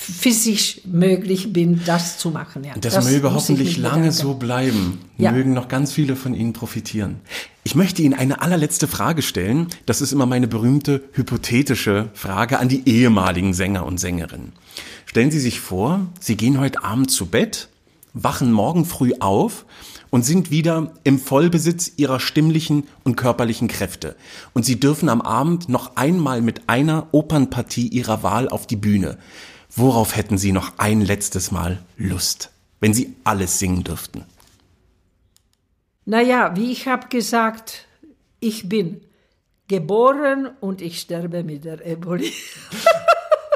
physisch möglich bin, das zu machen. Ja. Das, möge muss ich hoffentlich lange so bleiben. Ja. Mögen noch ganz viele von Ihnen profitieren. Ich möchte Ihnen eine allerletzte Frage stellen. Das ist immer meine berühmte hypothetische Frage an die ehemaligen Sänger und Sängerinnen. Stellen Sie sich vor, Sie gehen heute Abend zu Bett, wachen morgen früh auf und sind wieder im Vollbesitz Ihrer stimmlichen und körperlichen Kräfte. Und Sie dürfen am Abend noch einmal mit einer Opernpartie Ihrer Wahl auf die Bühne. Worauf hätten Sie noch ein letztes Mal Lust, wenn Sie alles singen dürften? Naja, wie ich habe gesagt, ich bin geboren und ich sterbe mit der Eboli.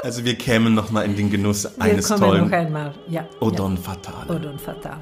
Also wir kämen noch mal in den Genuss Wir eines kommen tollen noch einmal. Ja, Odon ja. Fatale. Odon Fatal.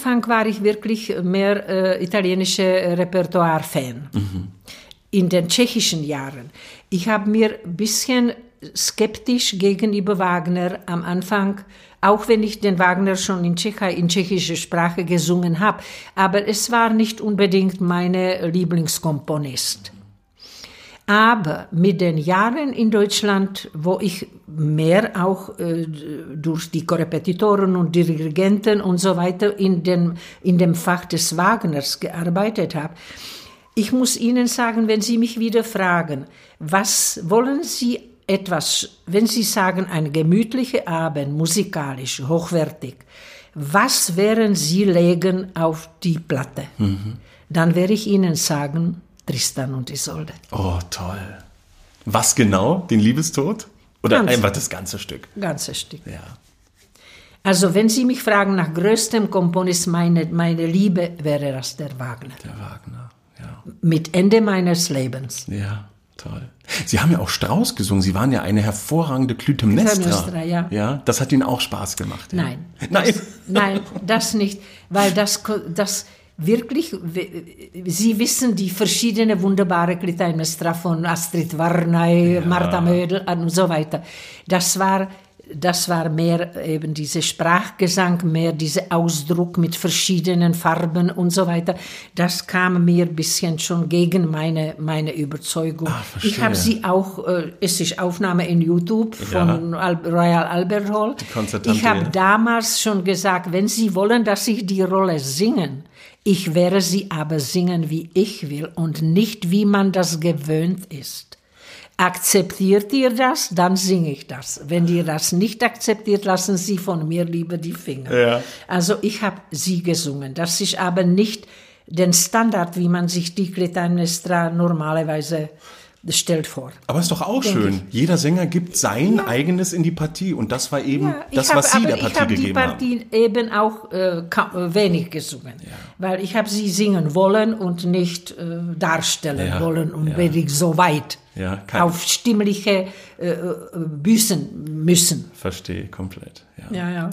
Anfang war ich wirklich mehr äh, italienische Repertoire-Fan. In den tschechischen Jahren. Ich habe mir ein bisschen skeptisch gegenüber Wagner am Anfang, auch wenn ich den Wagner schon in Tschechei in tschechischer Sprache gesungen habe, aber es war nicht unbedingt meine Lieblingskomponist. Aber mit den Jahren in Deutschland, wo ich mehr auch äh, durch die Korrepetitoren und Dirigenten und so weiter in, den, in dem Fach des Wagners gearbeitet habe, ich muss Ihnen sagen, wenn Sie mich wieder fragen, was wollen Sie etwas, wenn Sie sagen, ein gemütlicher Abend, musikalisch, hochwertig, was werden Sie legen auf die Platte? Dann werde ich Ihnen sagen, Tristan und Isolde. Oh, toll. Was genau? Den Liebestod? Oder Ganz. einfach das ganze Stück? Ganzes Stück. Ja. Also wenn Sie mich fragen nach größtem Komponist, meine, meine Liebe wäre das der Wagner. Der Wagner. Ja. Mit Ende meines Lebens. Ja, toll. Sie haben ja auch Strauß gesungen. Sie waren ja eine hervorragende Clytemnestra. Clytemnestra, ja. Ja, das hat Ihnen auch Spaß gemacht. Ja. Nein. Nein. Nein, das nicht, weil das, das wirklich, Sie wissen die verschiedenen wunderbare Clytemnestra von Astrid Varnay, Martha Mödel und so weiter. Das war das war mehr eben diese Sprachgesang, mehr dieser Ausdruck mit verschiedenen Farben und so weiter. Das kam mir ein bisschen schon gegen meine, meine Überzeugung. Ah, ich habe sie auch, äh, es ist Aufnahme in YouTube von Al Royal Albert Hall. Ich habe ja. damals schon gesagt, wenn Sie wollen, dass ich die Rolle singen, ich werde sie aber singen, wie ich will und nicht, wie man das gewöhnt ist. Akzeptiert ihr das, dann singe ich das. Wenn ihr das nicht akzeptiert, lassen Sie von mir lieber die Finger. Ja. Also ich habe sie gesungen. Das ist aber nicht den Standard, wie man sich die Clytemnestra normalerweise stellt vor. Aber ist doch auch schön. Jeder Sänger gibt sein eigenes in die Partie und das war eben Ja, ich das, hab- was Sie der ich Partie habe die gegeben haben. Partie eben auch äh, äh, wenig gesungen, weil ich habe sie singen wollen und nicht äh, darstellen Ja, wollen und ja. wenig so weit Ja, auf stimmliche äh, äh, büßen müssen. Verstehe komplett. Ja. Ja, ja.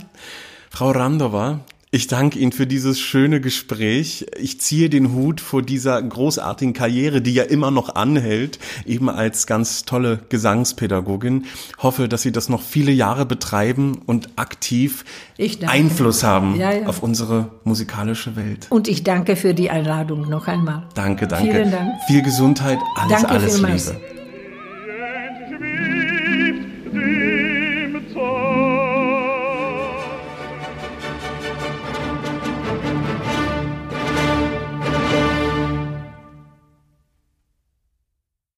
Frau Randova, ich danke Ihnen für dieses schöne Gespräch. Ich ziehe den Hut vor dieser großartigen Karriere, die ja immer noch anhält, eben als ganz tolle Gesangspädagogin. Hoffe, dass Sie das noch viele Jahre betreiben und aktiv. Einfluss haben Ja, ja. auf unsere musikalische Welt. Und ich danke für die Einladung noch einmal. Danke, danke. Vielen Dank. Viel Gesundheit, alles, Danke alles vielmals. Liebe.